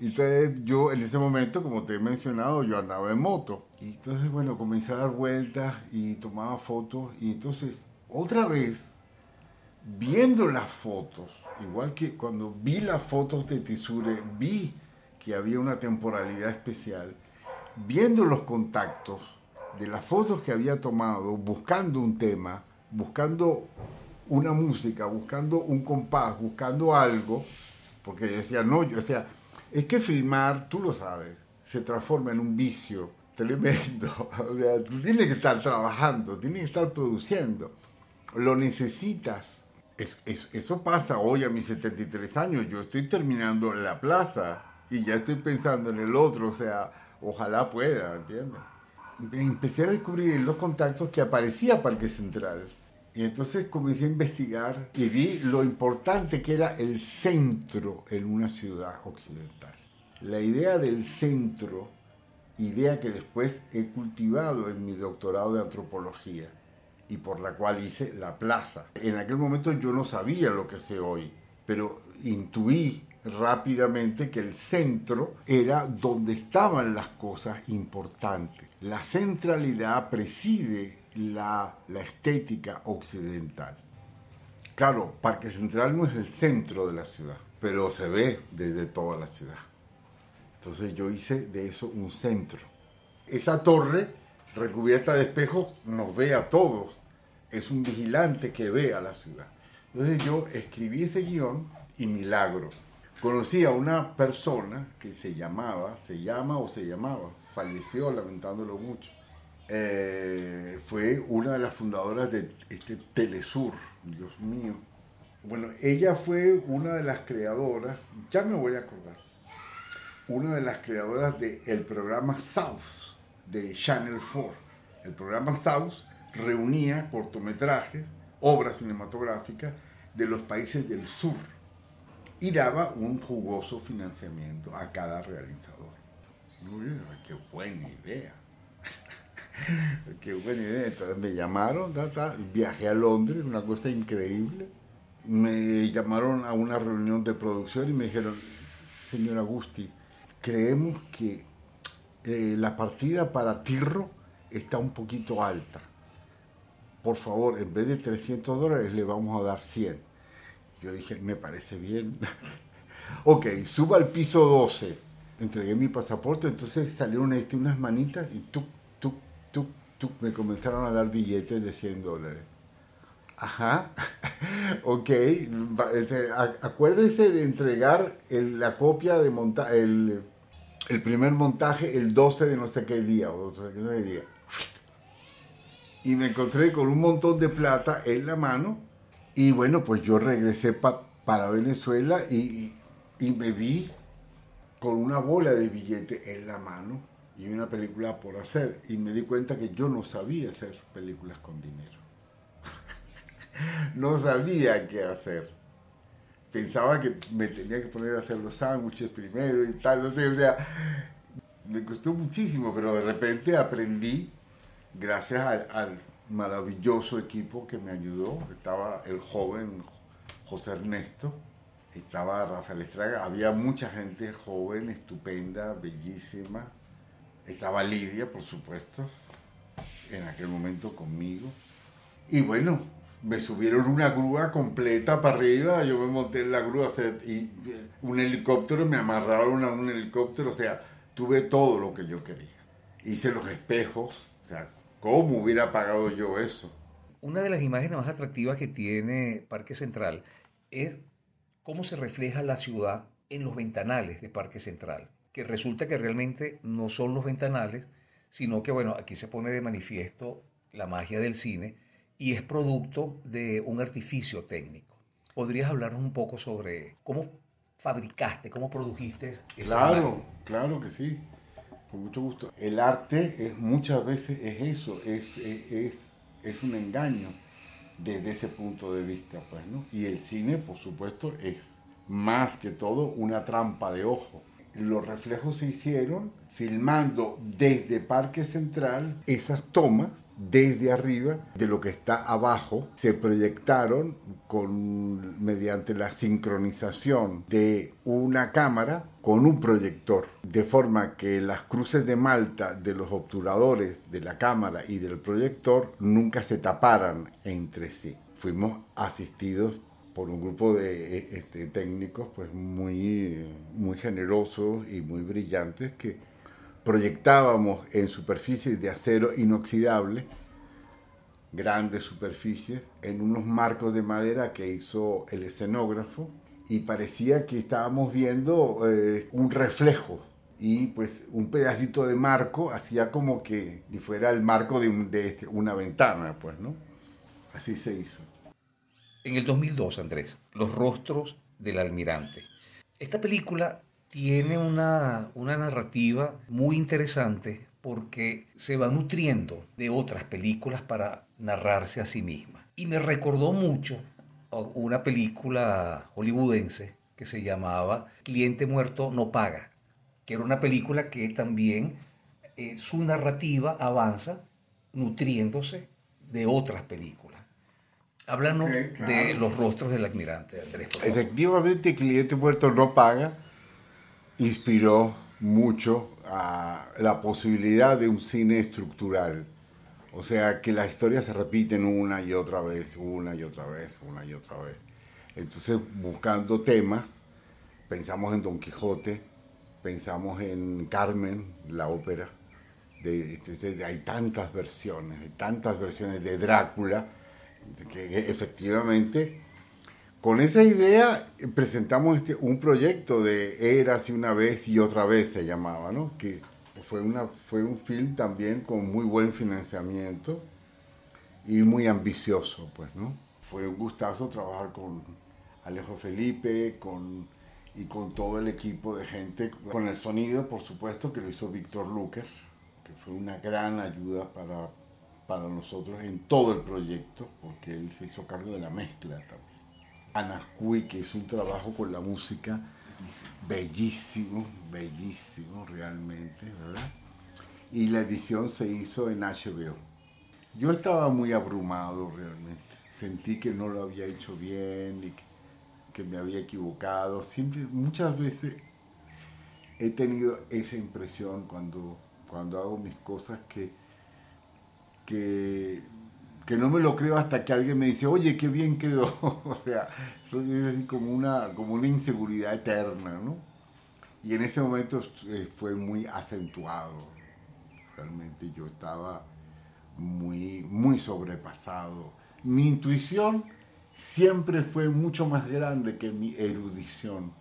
Entonces yo en ese momento, como te he mencionado, yo andaba en moto. Y entonces, bueno, comencé a dar vueltas y tomaba fotos. Y entonces, otra vez, viendo las fotos, igual que cuando vi las fotos de Tisure, vi que había una temporalidad especial, viendo los contactos de las fotos que había tomado, buscando un tema, buscando una música, buscando un compás, buscando algo, porque yo decía, no, yo decía, es que filmar, tú lo sabes, se transforma en un vicio tremendo. O sea, tú tienes que estar trabajando, tienes que estar produciendo. Lo necesitas. Eso pasa hoy a mis 73 años. Yo estoy terminando la plaza y ya estoy pensando en el otro. O sea, ojalá pueda, ¿entiendes? Empecé a descubrir los contactos que aparecía Parque Central. Y entonces comencé a investigar y vi lo importante que era el centro en una ciudad occidental. La idea del centro, idea que después he cultivado en mi doctorado de antropología y por la cual hice la plaza. En aquel momento yo no sabía lo que sé hoy, pero intuí rápidamente que el centro era donde estaban las cosas importantes. La centralidad preside la, estética occidental. Claro, Parque Central no es el centro de la ciudad, pero se ve desde toda la ciudad. Entonces yo hice de eso un centro. Esa torre recubierta de espejos nos ve a todos. Es un vigilante que ve a la ciudad. Entonces yo escribí ese guion y milagro. Conocí a una persona que se llamaba, se llama o se llamaba, falleció lamentándolo mucho, eh, fue una de las fundadoras de este Telesur, Dios mío. Bueno, ella fue una de las creadoras, ya me voy a acordar, una de las creadoras del programa South de Channel 4. El programa South reunía cortometrajes, obras cinematográficas de los países del sur y daba un jugoso financiamiento a cada realizador. qué buena idea. Qué buena idea. Entonces me llamaron, viajé a Londres, una cosa increíble. Me llamaron a una reunión de producción y me dijeron, señor Agusti, creemos que eh, la partida para Tirro está un poquito alta. Por favor, en vez de 300 dólares le vamos a dar 100. Yo dije, me parece bien. ok, suba al piso 12. Entregué mi pasaporte, entonces salieron este, unas manitas y tú tú, tú, me comenzaron a dar billetes de 100 dólares. Ajá, ok. Este, acuérdese de entregar la copia de monta el, el, primer montaje el 12 de no sé qué día, o no sé qué día. Y me encontré con un montón de plata en la mano. Y bueno, pues yo regresé para Venezuela y, y me vi con una bola de billetes en la mano y una película por hacer. Y me di cuenta que yo no sabía hacer películas con dinero. no sabía qué hacer. Pensaba que me tenía que poner a hacer los sándwiches primero y tal. O sea, me costó muchísimo, pero de repente aprendí, gracias al, al maravilloso equipo que me ayudó. Estaba el joven José Ernesto, estaba Rafael Estraga, había mucha gente joven, estupenda, bellísima estaba Lidia, por supuesto, en aquel momento conmigo. Y bueno, me subieron una grúa completa para arriba, yo me monté en la grúa, y eh, un helicóptero, me amarraron a un helicóptero, o sea, tuve todo lo que yo quería. Hice los espejos, o sea, ¿cómo hubiera pagado yo eso? Una de las imágenes más atractivas que tiene Parque Central es cómo se refleja la ciudad en los ventanales de Parque Central, que resulta que realmente no son los ventanales, sino que, bueno, aquí se pone de manifiesto la magia del cine y es producto de un artificio técnico. ¿Podrías hablarnos un poco sobre cómo fabricaste, cómo produjiste esa Claro, claro que sí, con mucho gusto. El arte es muchas veces es eso, es, es, es un engaño desde ese punto de vista, pues, ¿no? Y el cine, por supuesto, es más que todo una trampa de ojo. Los reflejos se hicieron filmando desde Parque Central esas tomas desde arriba de lo que está abajo se proyectaron con mediante la sincronización de una cámara con un proyector de forma que las cruces de malta de los obturadores de la cámara y del proyector nunca se taparan entre sí. Fuimos asistidos por un grupo de este, técnicos pues muy muy generosos y muy brillantes que proyectábamos en superficies de acero inoxidable, grandes superficies, en unos marcos de madera que hizo el escenógrafo y parecía que estábamos viendo eh, un reflejo y pues un pedacito de marco hacía como que fuera el marco de, este, una ventana, pues, ¿no? Así se hizo. En el 2002, Andrés, Los rostros del almirante. Esta película tiene una, narrativa muy interesante porque se va nutriendo de otras películas para narrarse a sí misma. Y me recordó mucho una película hollywoodense que se llamaba Cliente muerto no paga, que era una película que también eh, su narrativa avanza nutriéndose de otras películas. Háblanos de los rostros del almirante, Andrés. Efectivamente, Cliente muerto no paga inspiró mucho a la posibilidad de un cine estructural. O sea, que las historias se repiten una y otra vez, una y otra vez, una y otra vez. Entonces, buscando temas, pensamos en Don Quijote, pensamos en Carmen, la ópera. De, hay tantas versiones, hay tantas versiones de Drácula, que efectivamente con esa idea eh, presentamos este, un proyecto de Eras y una vez y otra vez se llamaba, ¿no? Que fue, una, fue un film también con muy buen financiamiento y muy ambicioso, pues, ¿no? Fue un gustazo trabajar con Alejo Felipe con, y con todo el equipo de gente, con el sonido, por supuesto, que lo hizo Víctor Luker, que fue una gran ayuda para, para nosotros en todo el proyecto, porque él se hizo cargo de la mezcla también. Anascui, que es un trabajo con la música bellísimo, bellísimo realmente, ¿verdad? Y la edición se hizo en HBO. Yo estaba muy abrumado realmente. Sentí que no lo había hecho bien y que, me había equivocado. Siempre, muchas veces he tenido esa impresión cuando, cuando hago mis cosas que, que que no me lo creo hasta que alguien me dice, oye, qué bien quedó. o sea, es así como una, como una inseguridad eterna, ¿no? Y en ese momento eh, fue muy acentuado. Realmente yo estaba muy, muy sobrepasado. Mi intuición siempre fue mucho más grande que mi erudición.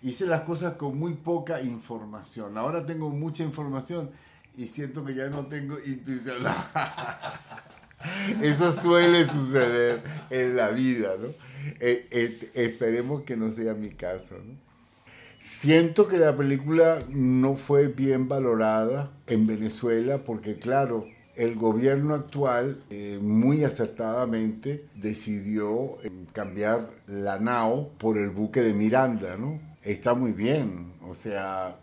Hice las cosas con muy poca información. Ahora tengo mucha información y siento que ya no tengo intuición. Eso suele suceder en la vida, ¿no? Eh, eh, esperemos que no sea mi caso. Siento que la película no fue bien valorada en Venezuela porque, claro, el gobierno actual eh, muy acertadamente decidió cambiar la NAO por el buque de Miranda, ¿no? Está muy bien, o sea,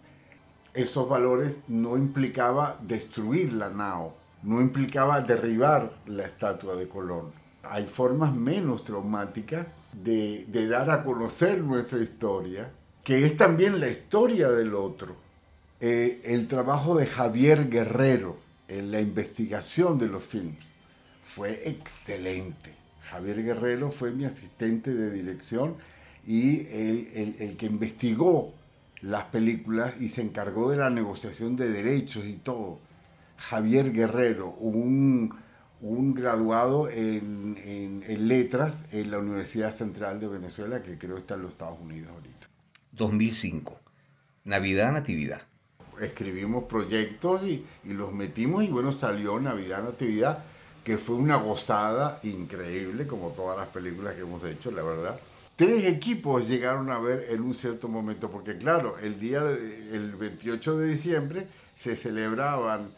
esos valores no implicaba destruir la NAO, no implicaba derribar la estatua de Colón. Hay formas menos traumáticas de, dar a conocer nuestra historia, que es también la historia del otro. Eh, el trabajo de Javier Guerrero en la investigación de los films fue excelente. Javier Guerrero fue mi asistente de dirección y el, el que investigó las películas y se encargó de la negociación de derechos y todo. Javier Guerrero, un, un graduado en, en, letras en la Universidad Central de Venezuela, que creo está en los Estados Unidos ahorita. 2005, Navidad Natividad. Escribimos proyectos y, y los metimos y bueno, salió Navidad Natividad, que fue una gozada increíble, como todas las películas que hemos hecho, la verdad tres equipos llegaron a ver en un cierto momento, porque claro, el día el 28 de diciembre se celebraban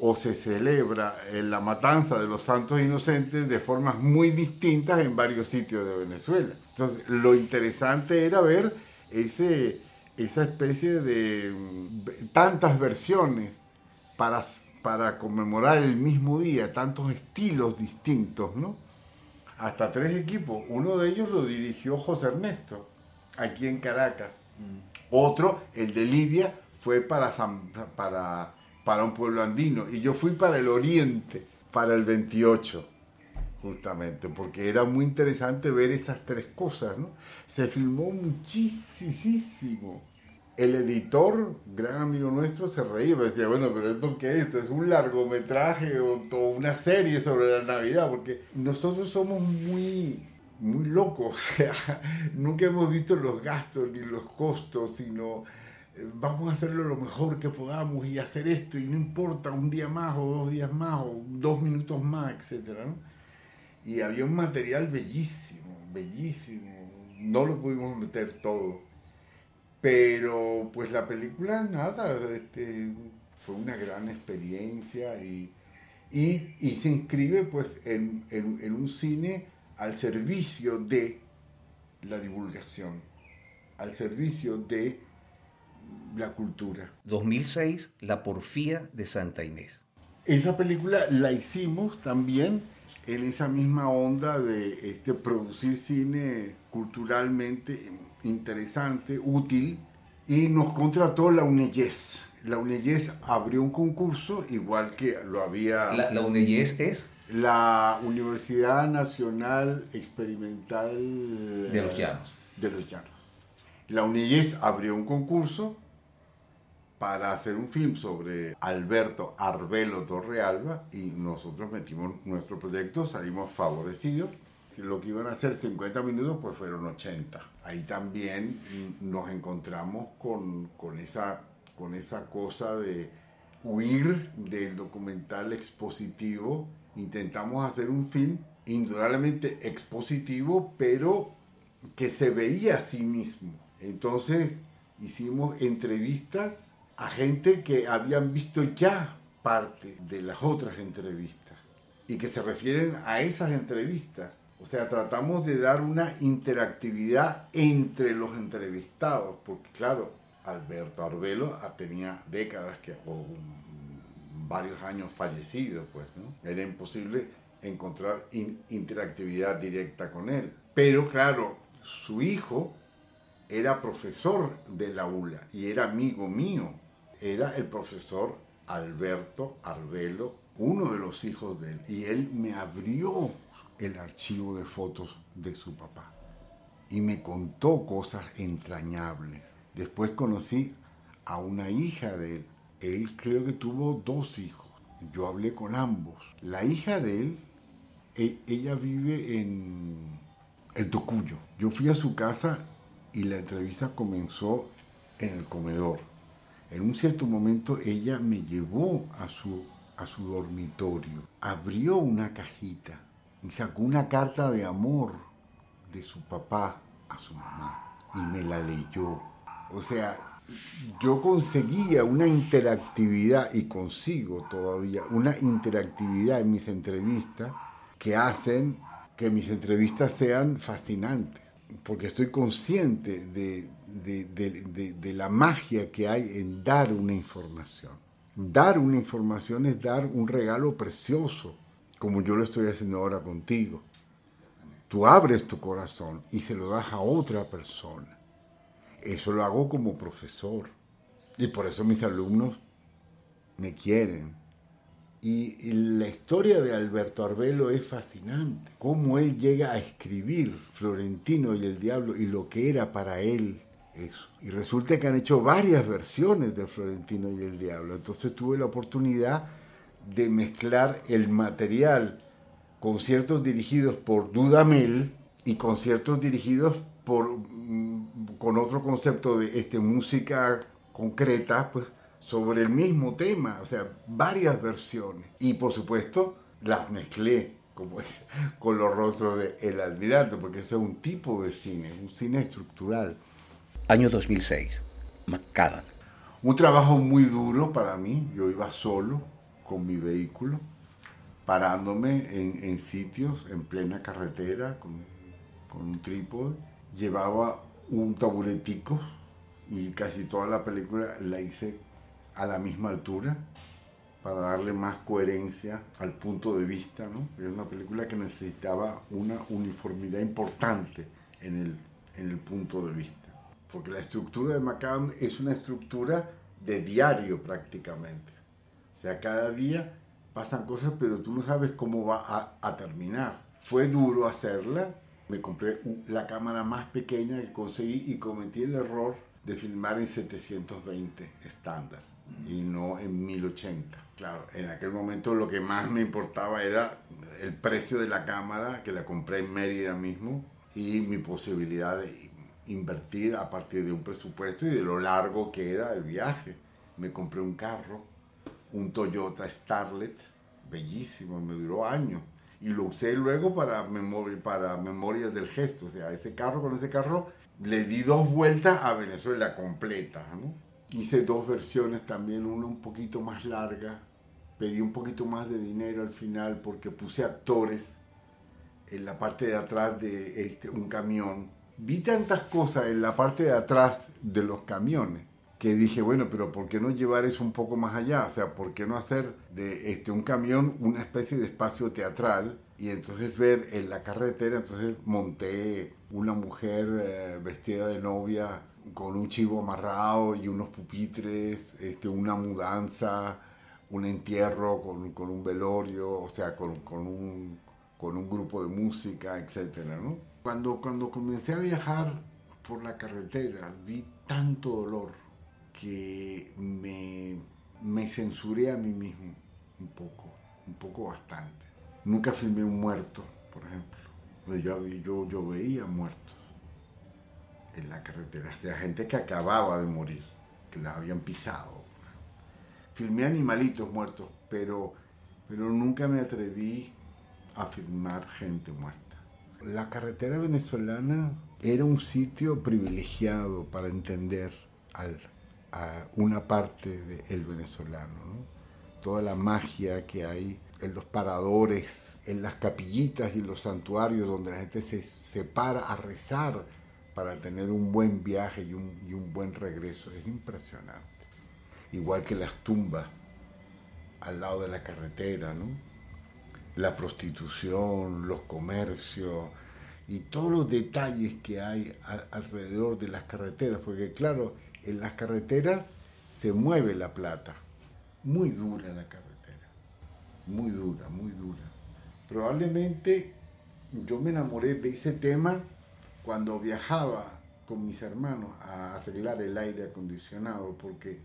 o se celebra la matanza de los santos inocentes de formas muy distintas en varios sitios de Venezuela. Entonces, lo interesante era ver ese, esa especie de mm, tantas versiones para, para conmemorar el mismo día, tantos estilos distintos, ¿no? hasta tres equipos. Uno de ellos lo dirigió José Ernesto, aquí en Caracas. Mm. Otro, el de Libia, fue para, para, para un pueblo andino. Y yo fui para el oriente, para el 28, justamente, porque era muy interesante ver esas tres cosas. ¿no? Se filmó muchísimo el editor, gran amigo nuestro, se reía, me decía, bueno, pero ¿esto qué es? ¿Esto es un largometraje o, una serie sobre la Navidad? Porque nosotros somos muy, muy locos, o sea, nunca hemos visto los gastos ni los costos, sino vamos a hacerlo lo mejor que podamos y hacer esto, y no importa un día más o dos días más o dos minutos más, etc. Y había un material bellísimo, bellísimo, no lo pudimos meter todo pero pues la película, nada, este, fue una gran experiencia y, y, se inscribe pues en, en, un cine al servicio de la divulgación, al servicio de la cultura. 2006, La porfía de Santa Inés. Esa película la hicimos también en esa misma onda de este, producir cine culturalmente interesante, útil, y nos contrató la UNEYES. La UNEYES abrió un concurso, igual que lo había... ¿La, la UNEYES es? La Universidad Nacional Experimental... De los Llanos. De los Llanos. La UNEYES abrió un concurso para hacer un film sobre Alberto Arbelo Torrealba y nosotros metimos nuestro proyecto, salimos favorecidos lo que iban a ser 50 minutos, pues fueron 80. Ahí también nos encontramos con, con, esa, con esa cosa de huir del documental expositivo. Intentamos hacer un film indudablemente expositivo, pero que se veía a sí mismo. Entonces hicimos entrevistas a gente que habían visto ya parte de las otras entrevistas y que se refieren a esas entrevistas o sea, tratamos de dar una interactividad entre los entrevistados, porque claro, Alberto Arbelo tenía décadas que, o varios años fallecido, pues, ¿no? Era imposible encontrar interactividad directa con él. Pero claro, su hijo era profesor de la ULA y era amigo mío. Era el profesor Alberto Arbelo, uno de los hijos de él. Y él me abrió el archivo de fotos de su papá y me contó cosas entrañables. Después conocí a una hija de él. Él creo que tuvo dos hijos. Yo hablé con ambos. La hija de él, e, ella vive en el Tocuyo. Yo fui a su casa y la entrevista comenzó en el comedor. En un cierto momento ella me llevó a su, a su dormitorio, abrió una cajita y sacó una carta de amor de su papá a su mamá y me la leyó. O sea, yo conseguía una interactividad y consigo todavía una interactividad en mis entrevistas que hacen que mis entrevistas sean fascinantes, porque estoy consciente de, de, la magia que hay en dar una información. Dar una información es dar un regalo precioso como yo lo estoy haciendo ahora contigo. Tú abres tu corazón y se lo das a otra persona. Eso lo hago como profesor. Y por eso mis alumnos me quieren. Y la historia de Alberto Arbelo es fascinante. Cómo él llega a escribir Florentino y el Diablo y lo que era para él eso. Y resulta que han hecho varias versiones de Florentino y el Diablo. Entonces tuve la oportunidad de mezclar el material conciertos dirigidos por Dudamel y conciertos dirigidos por, mm, con otro concepto de este, música concreta, pues sobre el mismo tema, o sea, varias versiones. Y por supuesto, las mezclé como con los rostros de El Almirante, porque ese es un tipo de cine, un cine estructural. Año 2006, Macadam. Un trabajo muy duro para mí, yo iba solo con mi vehículo, parándome en, sitios en plena carretera con, con un trípode, llevaba un taburetico y casi toda la película la hice a la misma altura para darle más coherencia al punto de vista. ¿no? Es una película que necesitaba una uniformidad importante en el, en el punto de vista. Porque la estructura de Macam es una estructura de diario prácticamente. O sea, cada día pasan cosas, pero tú no sabes cómo va a, a terminar. Fue duro hacerla. Me compré la cámara más pequeña que conseguí y cometí el error de filmar en 720 estándar y no en 1080. Claro, en aquel momento lo que más me importaba era el precio de la cámara, que la compré en Mérida mismo, y mi posibilidad de invertir a partir de un presupuesto y de lo largo que era el viaje. Me compré un carro, un Toyota Starlet, bellísimo, me duró años. Y lo usé luego para, memoria, para memorias del gesto. O sea, ese carro, con ese carro, le di dos vueltas a Venezuela completa. ¿no? Hice dos versiones también, una un poquito más larga. Pedí un poquito más de dinero al final porque puse actores en la parte de atrás de este, un camión. Vi tantas cosas en la parte de atrás de los camiones que dije, bueno, pero ¿por qué no llevar eso un poco más allá? O sea, ¿por qué no hacer de este, un camión una especie de espacio teatral y entonces ver en la carretera, entonces monté una mujer eh, vestida de novia con un chivo amarrado y unos pupitres, este, una mudanza, un entierro con, con un velorio, o sea, con, con, un, con un grupo de música, etc. ¿no? Cuando, cuando comencé a viajar por la carretera, vi tanto dolor que me, me censuré a mí mismo un poco, un poco bastante. Nunca filmé un muerto, por ejemplo. Yo, yo, yo veía muertos en la carretera, de gente que acababa de morir, que la habían pisado. Filmé animalitos muertos, pero, pero nunca me atreví a filmar gente muerta. La carretera venezolana era un sitio privilegiado para entender al, a una parte del venezolano, toda la magia que hay en los paradores, en las capillitas y los santuarios donde la gente se, se para a rezar para tener un buen viaje y un, y un buen regreso. Es impresionante. Igual que las tumbas al lado de la carretera, ¿no? La prostitución, los comercios y todos los detalles que hay alrededor de las carreteras, porque claro, en las carreteras se mueve la plata. Muy dura la carretera, muy dura, muy dura. Probablemente yo me enamoré de ese tema cuando viajaba con mis hermanos a arreglar el aire acondicionado, porque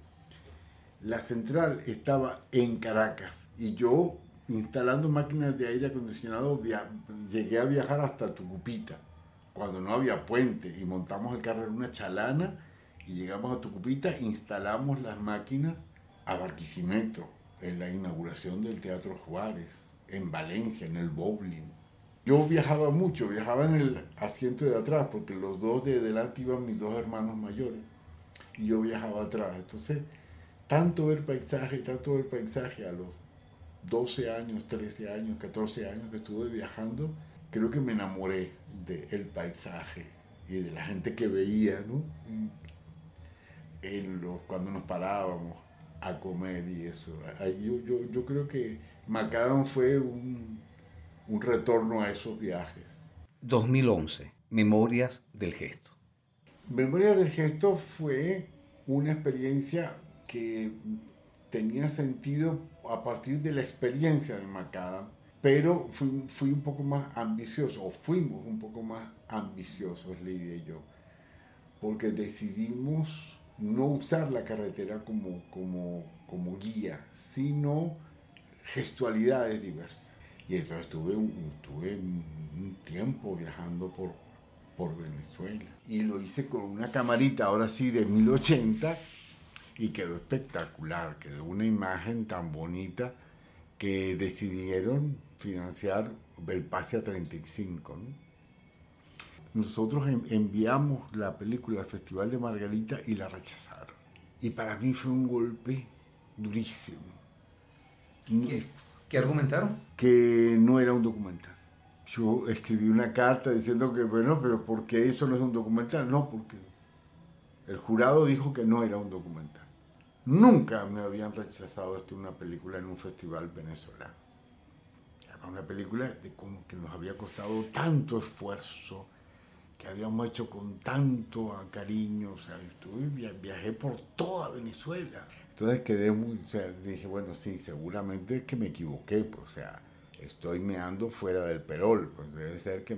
la central estaba en Caracas y yo instalando máquinas de aire acondicionado llegué a viajar hasta Tucupita, cuando no había puente y montamos el carro en una chalana y llegamos a Tucupita, instalamos las máquinas a Barquisimeto en la inauguración del Teatro Juárez, en Valencia, en el Bowling yo viajaba mucho, viajaba en el asiento de atrás, porque los dos de delante iban mis dos hermanos mayores, y yo viajaba atrás. Entonces, tanto ver paisaje, tanto ver paisaje a los 12 años, 13 años, 14 años que estuve viajando, creo que me enamoré del paisaje y de la gente que veía, ¿no? En los, cuando nos parábamos a comer y eso. Yo, yo, yo creo que Macadam fue un, un retorno a esos viajes. 2011, Memorias del Gesto. Memorias del Gesto fue una experiencia que tenía sentido a partir de la experiencia de Macadam, pero fui, fui, un poco más ambicioso, o fuimos un poco más ambiciosos, Lidia y yo, porque decidimos no usar la carretera como, como, como guía, sino gestualidades diversas. Y entonces estuve un, un tiempo viajando por, por Venezuela. Y lo hice con una camarita, ahora sí, de 1080, y quedó espectacular, quedó una imagen tan bonita que decidieron financiar el pase a 35. Nosotros enviamos la película al Festival de Margarita y la rechazaron. Y para mí fue un golpe durísimo. ¿Qué, argumentaron? Que no era un documental. Yo escribí una carta diciendo que, bueno, pero ¿por qué eso no es un documental? No, porque el jurado dijo que no era un documental. Nunca me habían rechazado este, una película en un festival venezolano. Era una película de, que nos había costado tanto esfuerzo, que habíamos hecho con tanto cariño. O sea, estuve, viajé por toda Venezuela. Entonces quedé muy, o sea, dije, bueno, sí, seguramente es que me equivoqué, pues, o sea, estoy meando fuera del perol, pues debe ser que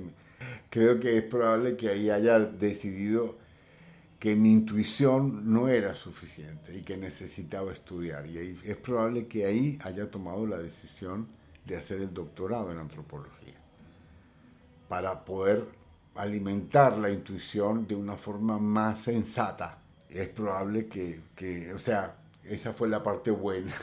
creo que es probable que ahí haya decidido que mi intuición no era suficiente y que necesitaba estudiar. Y es probable que ahí haya tomado la decisión de hacer el doctorado en antropología, para poder alimentar la intuición de una forma más sensata. Es probable que, que o sea, esa fue la parte buena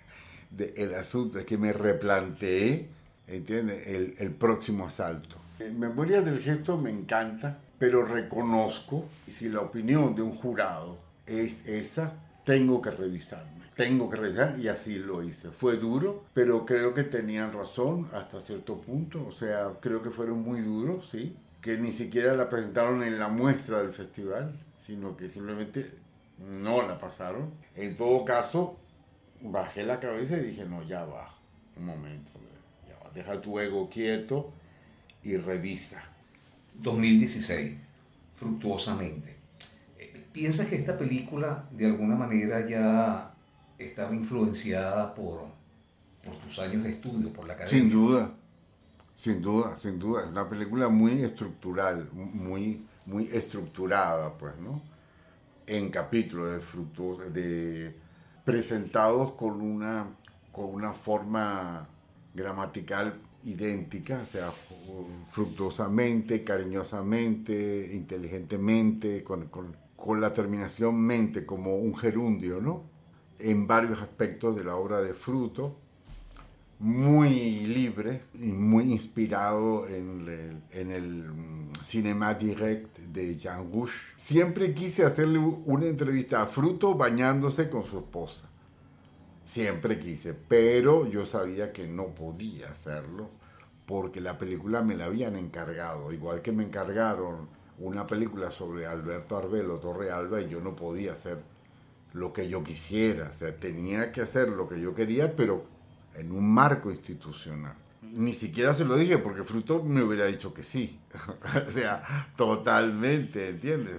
del asunto, es que me replanteé, ¿entiendes?, el, el próximo asalto. En memoria del gesto me encanta pero reconozco, si la opinión de un jurado es esa, tengo que revisarme. Tengo que revisar y así lo hice. Fue duro, pero creo que tenían razón hasta cierto punto. O sea, creo que fueron muy duros, ¿sí? Que ni siquiera la presentaron en la muestra del festival, sino que simplemente no la pasaron. En todo caso, bajé la cabeza y dije, no, ya va, un momento, ya va. deja tu ego quieto y revisa 2016, fructuosamente. ¿Piensas que esta película de alguna manera ya estaba influenciada por, por tus años de estudio, por la academia? Sin duda, sin duda, sin duda. Es una película muy estructural, muy, muy estructurada, pues, ¿no? En capítulos de, de presentados con una, con una forma gramatical idéntica, o sea, fructuosamente, cariñosamente, inteligentemente, con, con, la terminación mente como un gerundio, ¿no? En varios aspectos de la obra de Fruto, muy libre y muy inspirado en el, en el mm, Cinema Direct de Jean Rouge. Siempre quise hacerle una entrevista a Fruto bañándose con su esposa. Siempre quise, pero yo sabía que no podía hacerlo porque la película me la habían encargado, igual que me encargaron una película sobre Alberto Arbelo Torrealba y yo no podía hacer lo que yo quisiera, o sea, tenía que hacer lo que yo quería, pero en un marco institucional. Ni siquiera se lo dije porque Fruto me hubiera dicho que sí. o sea, totalmente, ¿entiendes?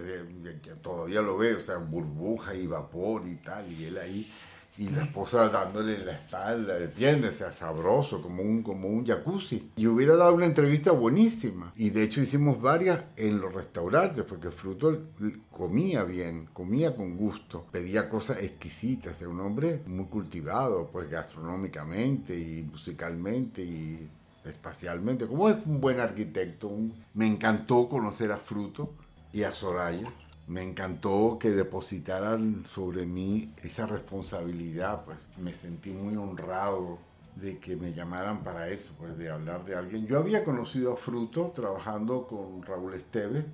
Todavía lo veo, o sea, burbuja y vapor y tal, y él ahí y la esposa dándole la espalda, ¿entiendes? O sea, sabroso, como un, como un jacuzzi. Y hubiera dado una entrevista buenísima. Y de hecho hicimos varias en los restaurantes, porque Fruto comía bien, comía con gusto, pedía cosas exquisitas. Era un hombre muy cultivado, pues gastronómicamente y musicalmente y espacialmente. Como es un buen arquitecto, me encantó conocer a Fruto y a Soraya me encantó que depositaran sobre mí esa responsabilidad, pues me sentí muy honrado de que me llamaran para eso, pues de hablar de alguien. Yo había conocido a Fruto trabajando con Raúl Esteves,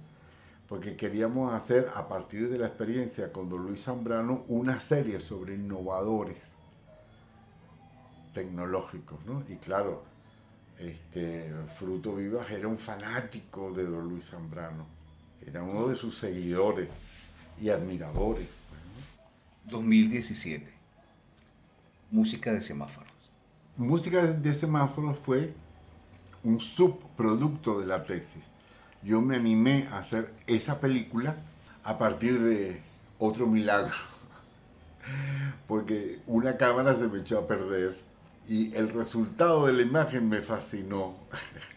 porque queríamos hacer a partir de la experiencia con Don Luis Zambrano una serie sobre innovadores tecnológicos, ¿no? Y claro, este, Fruto Vivas era un fanático de Don Luis Zambrano era uno de sus seguidores y admiradores. 2017. Música de semáforos. Música de semáforos fue un subproducto de la tesis. Yo me animé a hacer esa película a partir de otro milagro. Porque una cámara se me echó a perder y el resultado de la imagen me fascinó.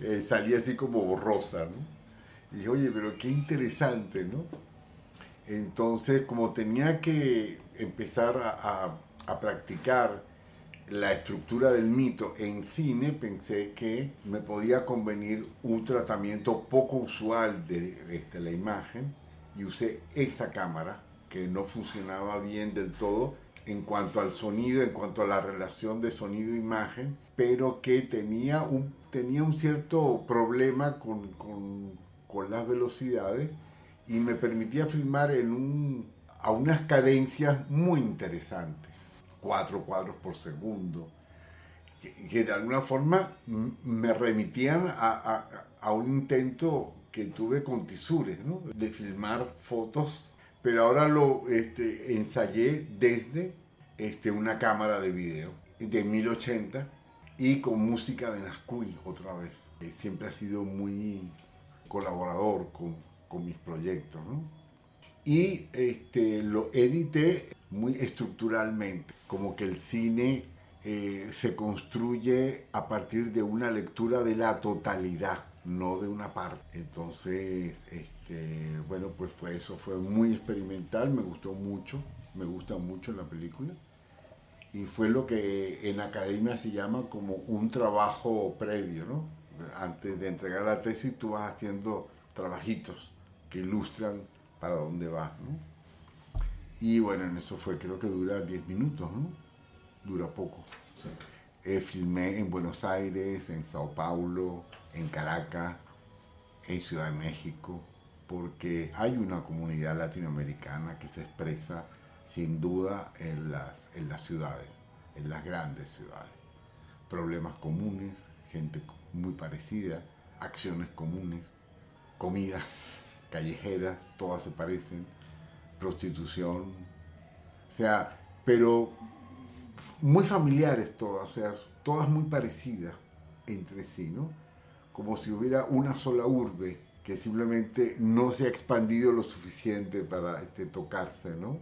Eh, salía así como borrosa, ¿no? Y dije, oye, pero qué interesante, ¿no? Entonces, como tenía que empezar a, a practicar la estructura del mito en cine, pensé que me podía convenir un tratamiento poco usual de este, la imagen y usé esa cámara que no funcionaba bien del todo en cuanto al sonido, en cuanto a la relación de sonido-imagen, pero que tenía un, tenía un cierto problema con, con, con las velocidades y me permitía filmar en un, a unas cadencias muy interesantes cuatro cuadros por segundo, que, de alguna forma me remitían a, a, un intento que tuve con Tisures, de filmar fotos, pero ahora lo este, ensayé desde este, una cámara de video de 1080 y con música de Nascuy otra vez. Siempre ha sido muy colaborador con, con mis proyectos. ¿no? Y este, lo edité muy estructuralmente, como que el cine eh, se construye a partir de una lectura de la totalidad, no de una parte. Entonces, este, bueno, pues fue eso, fue muy experimental, me gustó mucho, me gusta mucho la película. Y fue lo que en academia se llama como un trabajo previo, ¿no? Antes de entregar la tesis tú vas haciendo trabajitos que ilustran para dónde vas, ¿no? Y bueno, en eso fue, creo que dura 10 minutos, ¿no? Dura poco. Eh, filmé en Buenos Aires, en Sao Paulo, en Caracas, en Ciudad de México, porque hay una comunidad latinoamericana que se expresa sin duda en las, en las ciudades, en las grandes ciudades. Problemas comunes, gente muy parecida, acciones comunes, comidas callejeras, todas se parecen prostitución, o sea, pero muy familiares todas, o sea, todas muy parecidas entre sí, ¿no? Como si hubiera una sola urbe que simplemente no se ha expandido lo suficiente para este, tocarse, ¿no?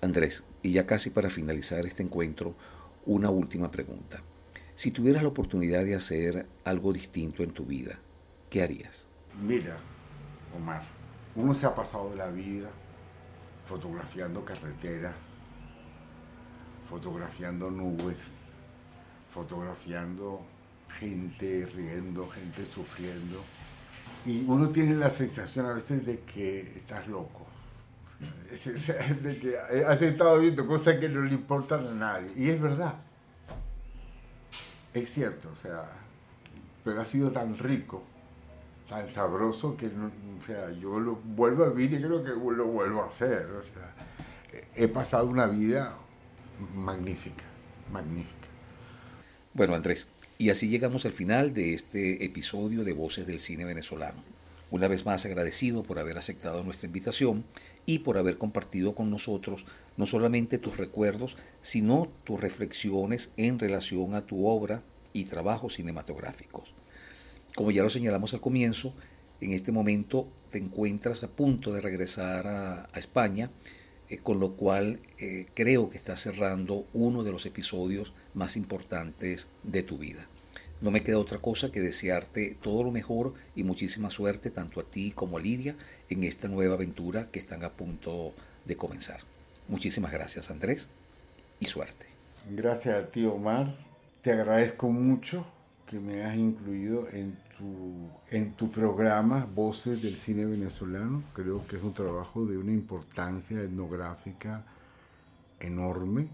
Andrés, y ya casi para finalizar este encuentro, una última pregunta. Si tuvieras la oportunidad de hacer algo distinto en tu vida, ¿qué harías? Mira, Omar, uno se ha pasado la vida fotografiando carreteras, fotografiando nubes, fotografiando gente riendo, gente sufriendo. Y uno tiene la sensación a veces de que estás loco. De que has estado viendo cosas que no le importan a nadie. Y es verdad. Es cierto, o sea, pero ha sido tan rico tan sabroso que o sea, yo lo vuelvo a vivir y creo que lo vuelvo a hacer. O sea, he pasado una vida magnífica, magnífica. Bueno, Andrés, y así llegamos al final de este episodio de Voces del Cine Venezolano. Una vez más agradecido por haber aceptado nuestra invitación y por haber compartido con nosotros no solamente tus recuerdos, sino tus reflexiones en relación a tu obra y trabajos cinematográficos. Como ya lo señalamos al comienzo, en este momento te encuentras a punto de regresar a, España, eh, con lo cual eh, creo que estás cerrando uno de los episodios más importantes de tu vida. No me queda otra cosa que desearte todo lo mejor y muchísima suerte tanto a ti como a Lidia en esta nueva aventura que están a punto de comenzar. Muchísimas gracias Andrés y suerte. Gracias a ti Omar, te agradezco mucho que me has incluido en tu, en tu programa Voces del Cine Venezolano. Creo que es un trabajo de una importancia etnográfica enorme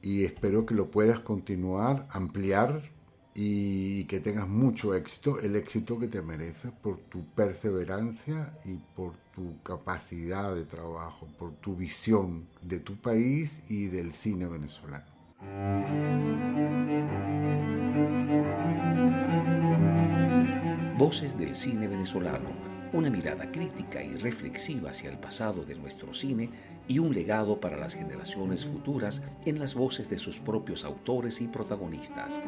y espero que lo puedas continuar, ampliar y que tengas mucho éxito, el éxito que te mereces por tu perseverancia y por tu capacidad de trabajo, por tu visión de tu país y del cine venezolano. Voces del cine venezolano, una mirada crítica y reflexiva hacia el pasado de nuestro cine y un legado para las generaciones futuras en las voces de sus propios autores y protagonistas.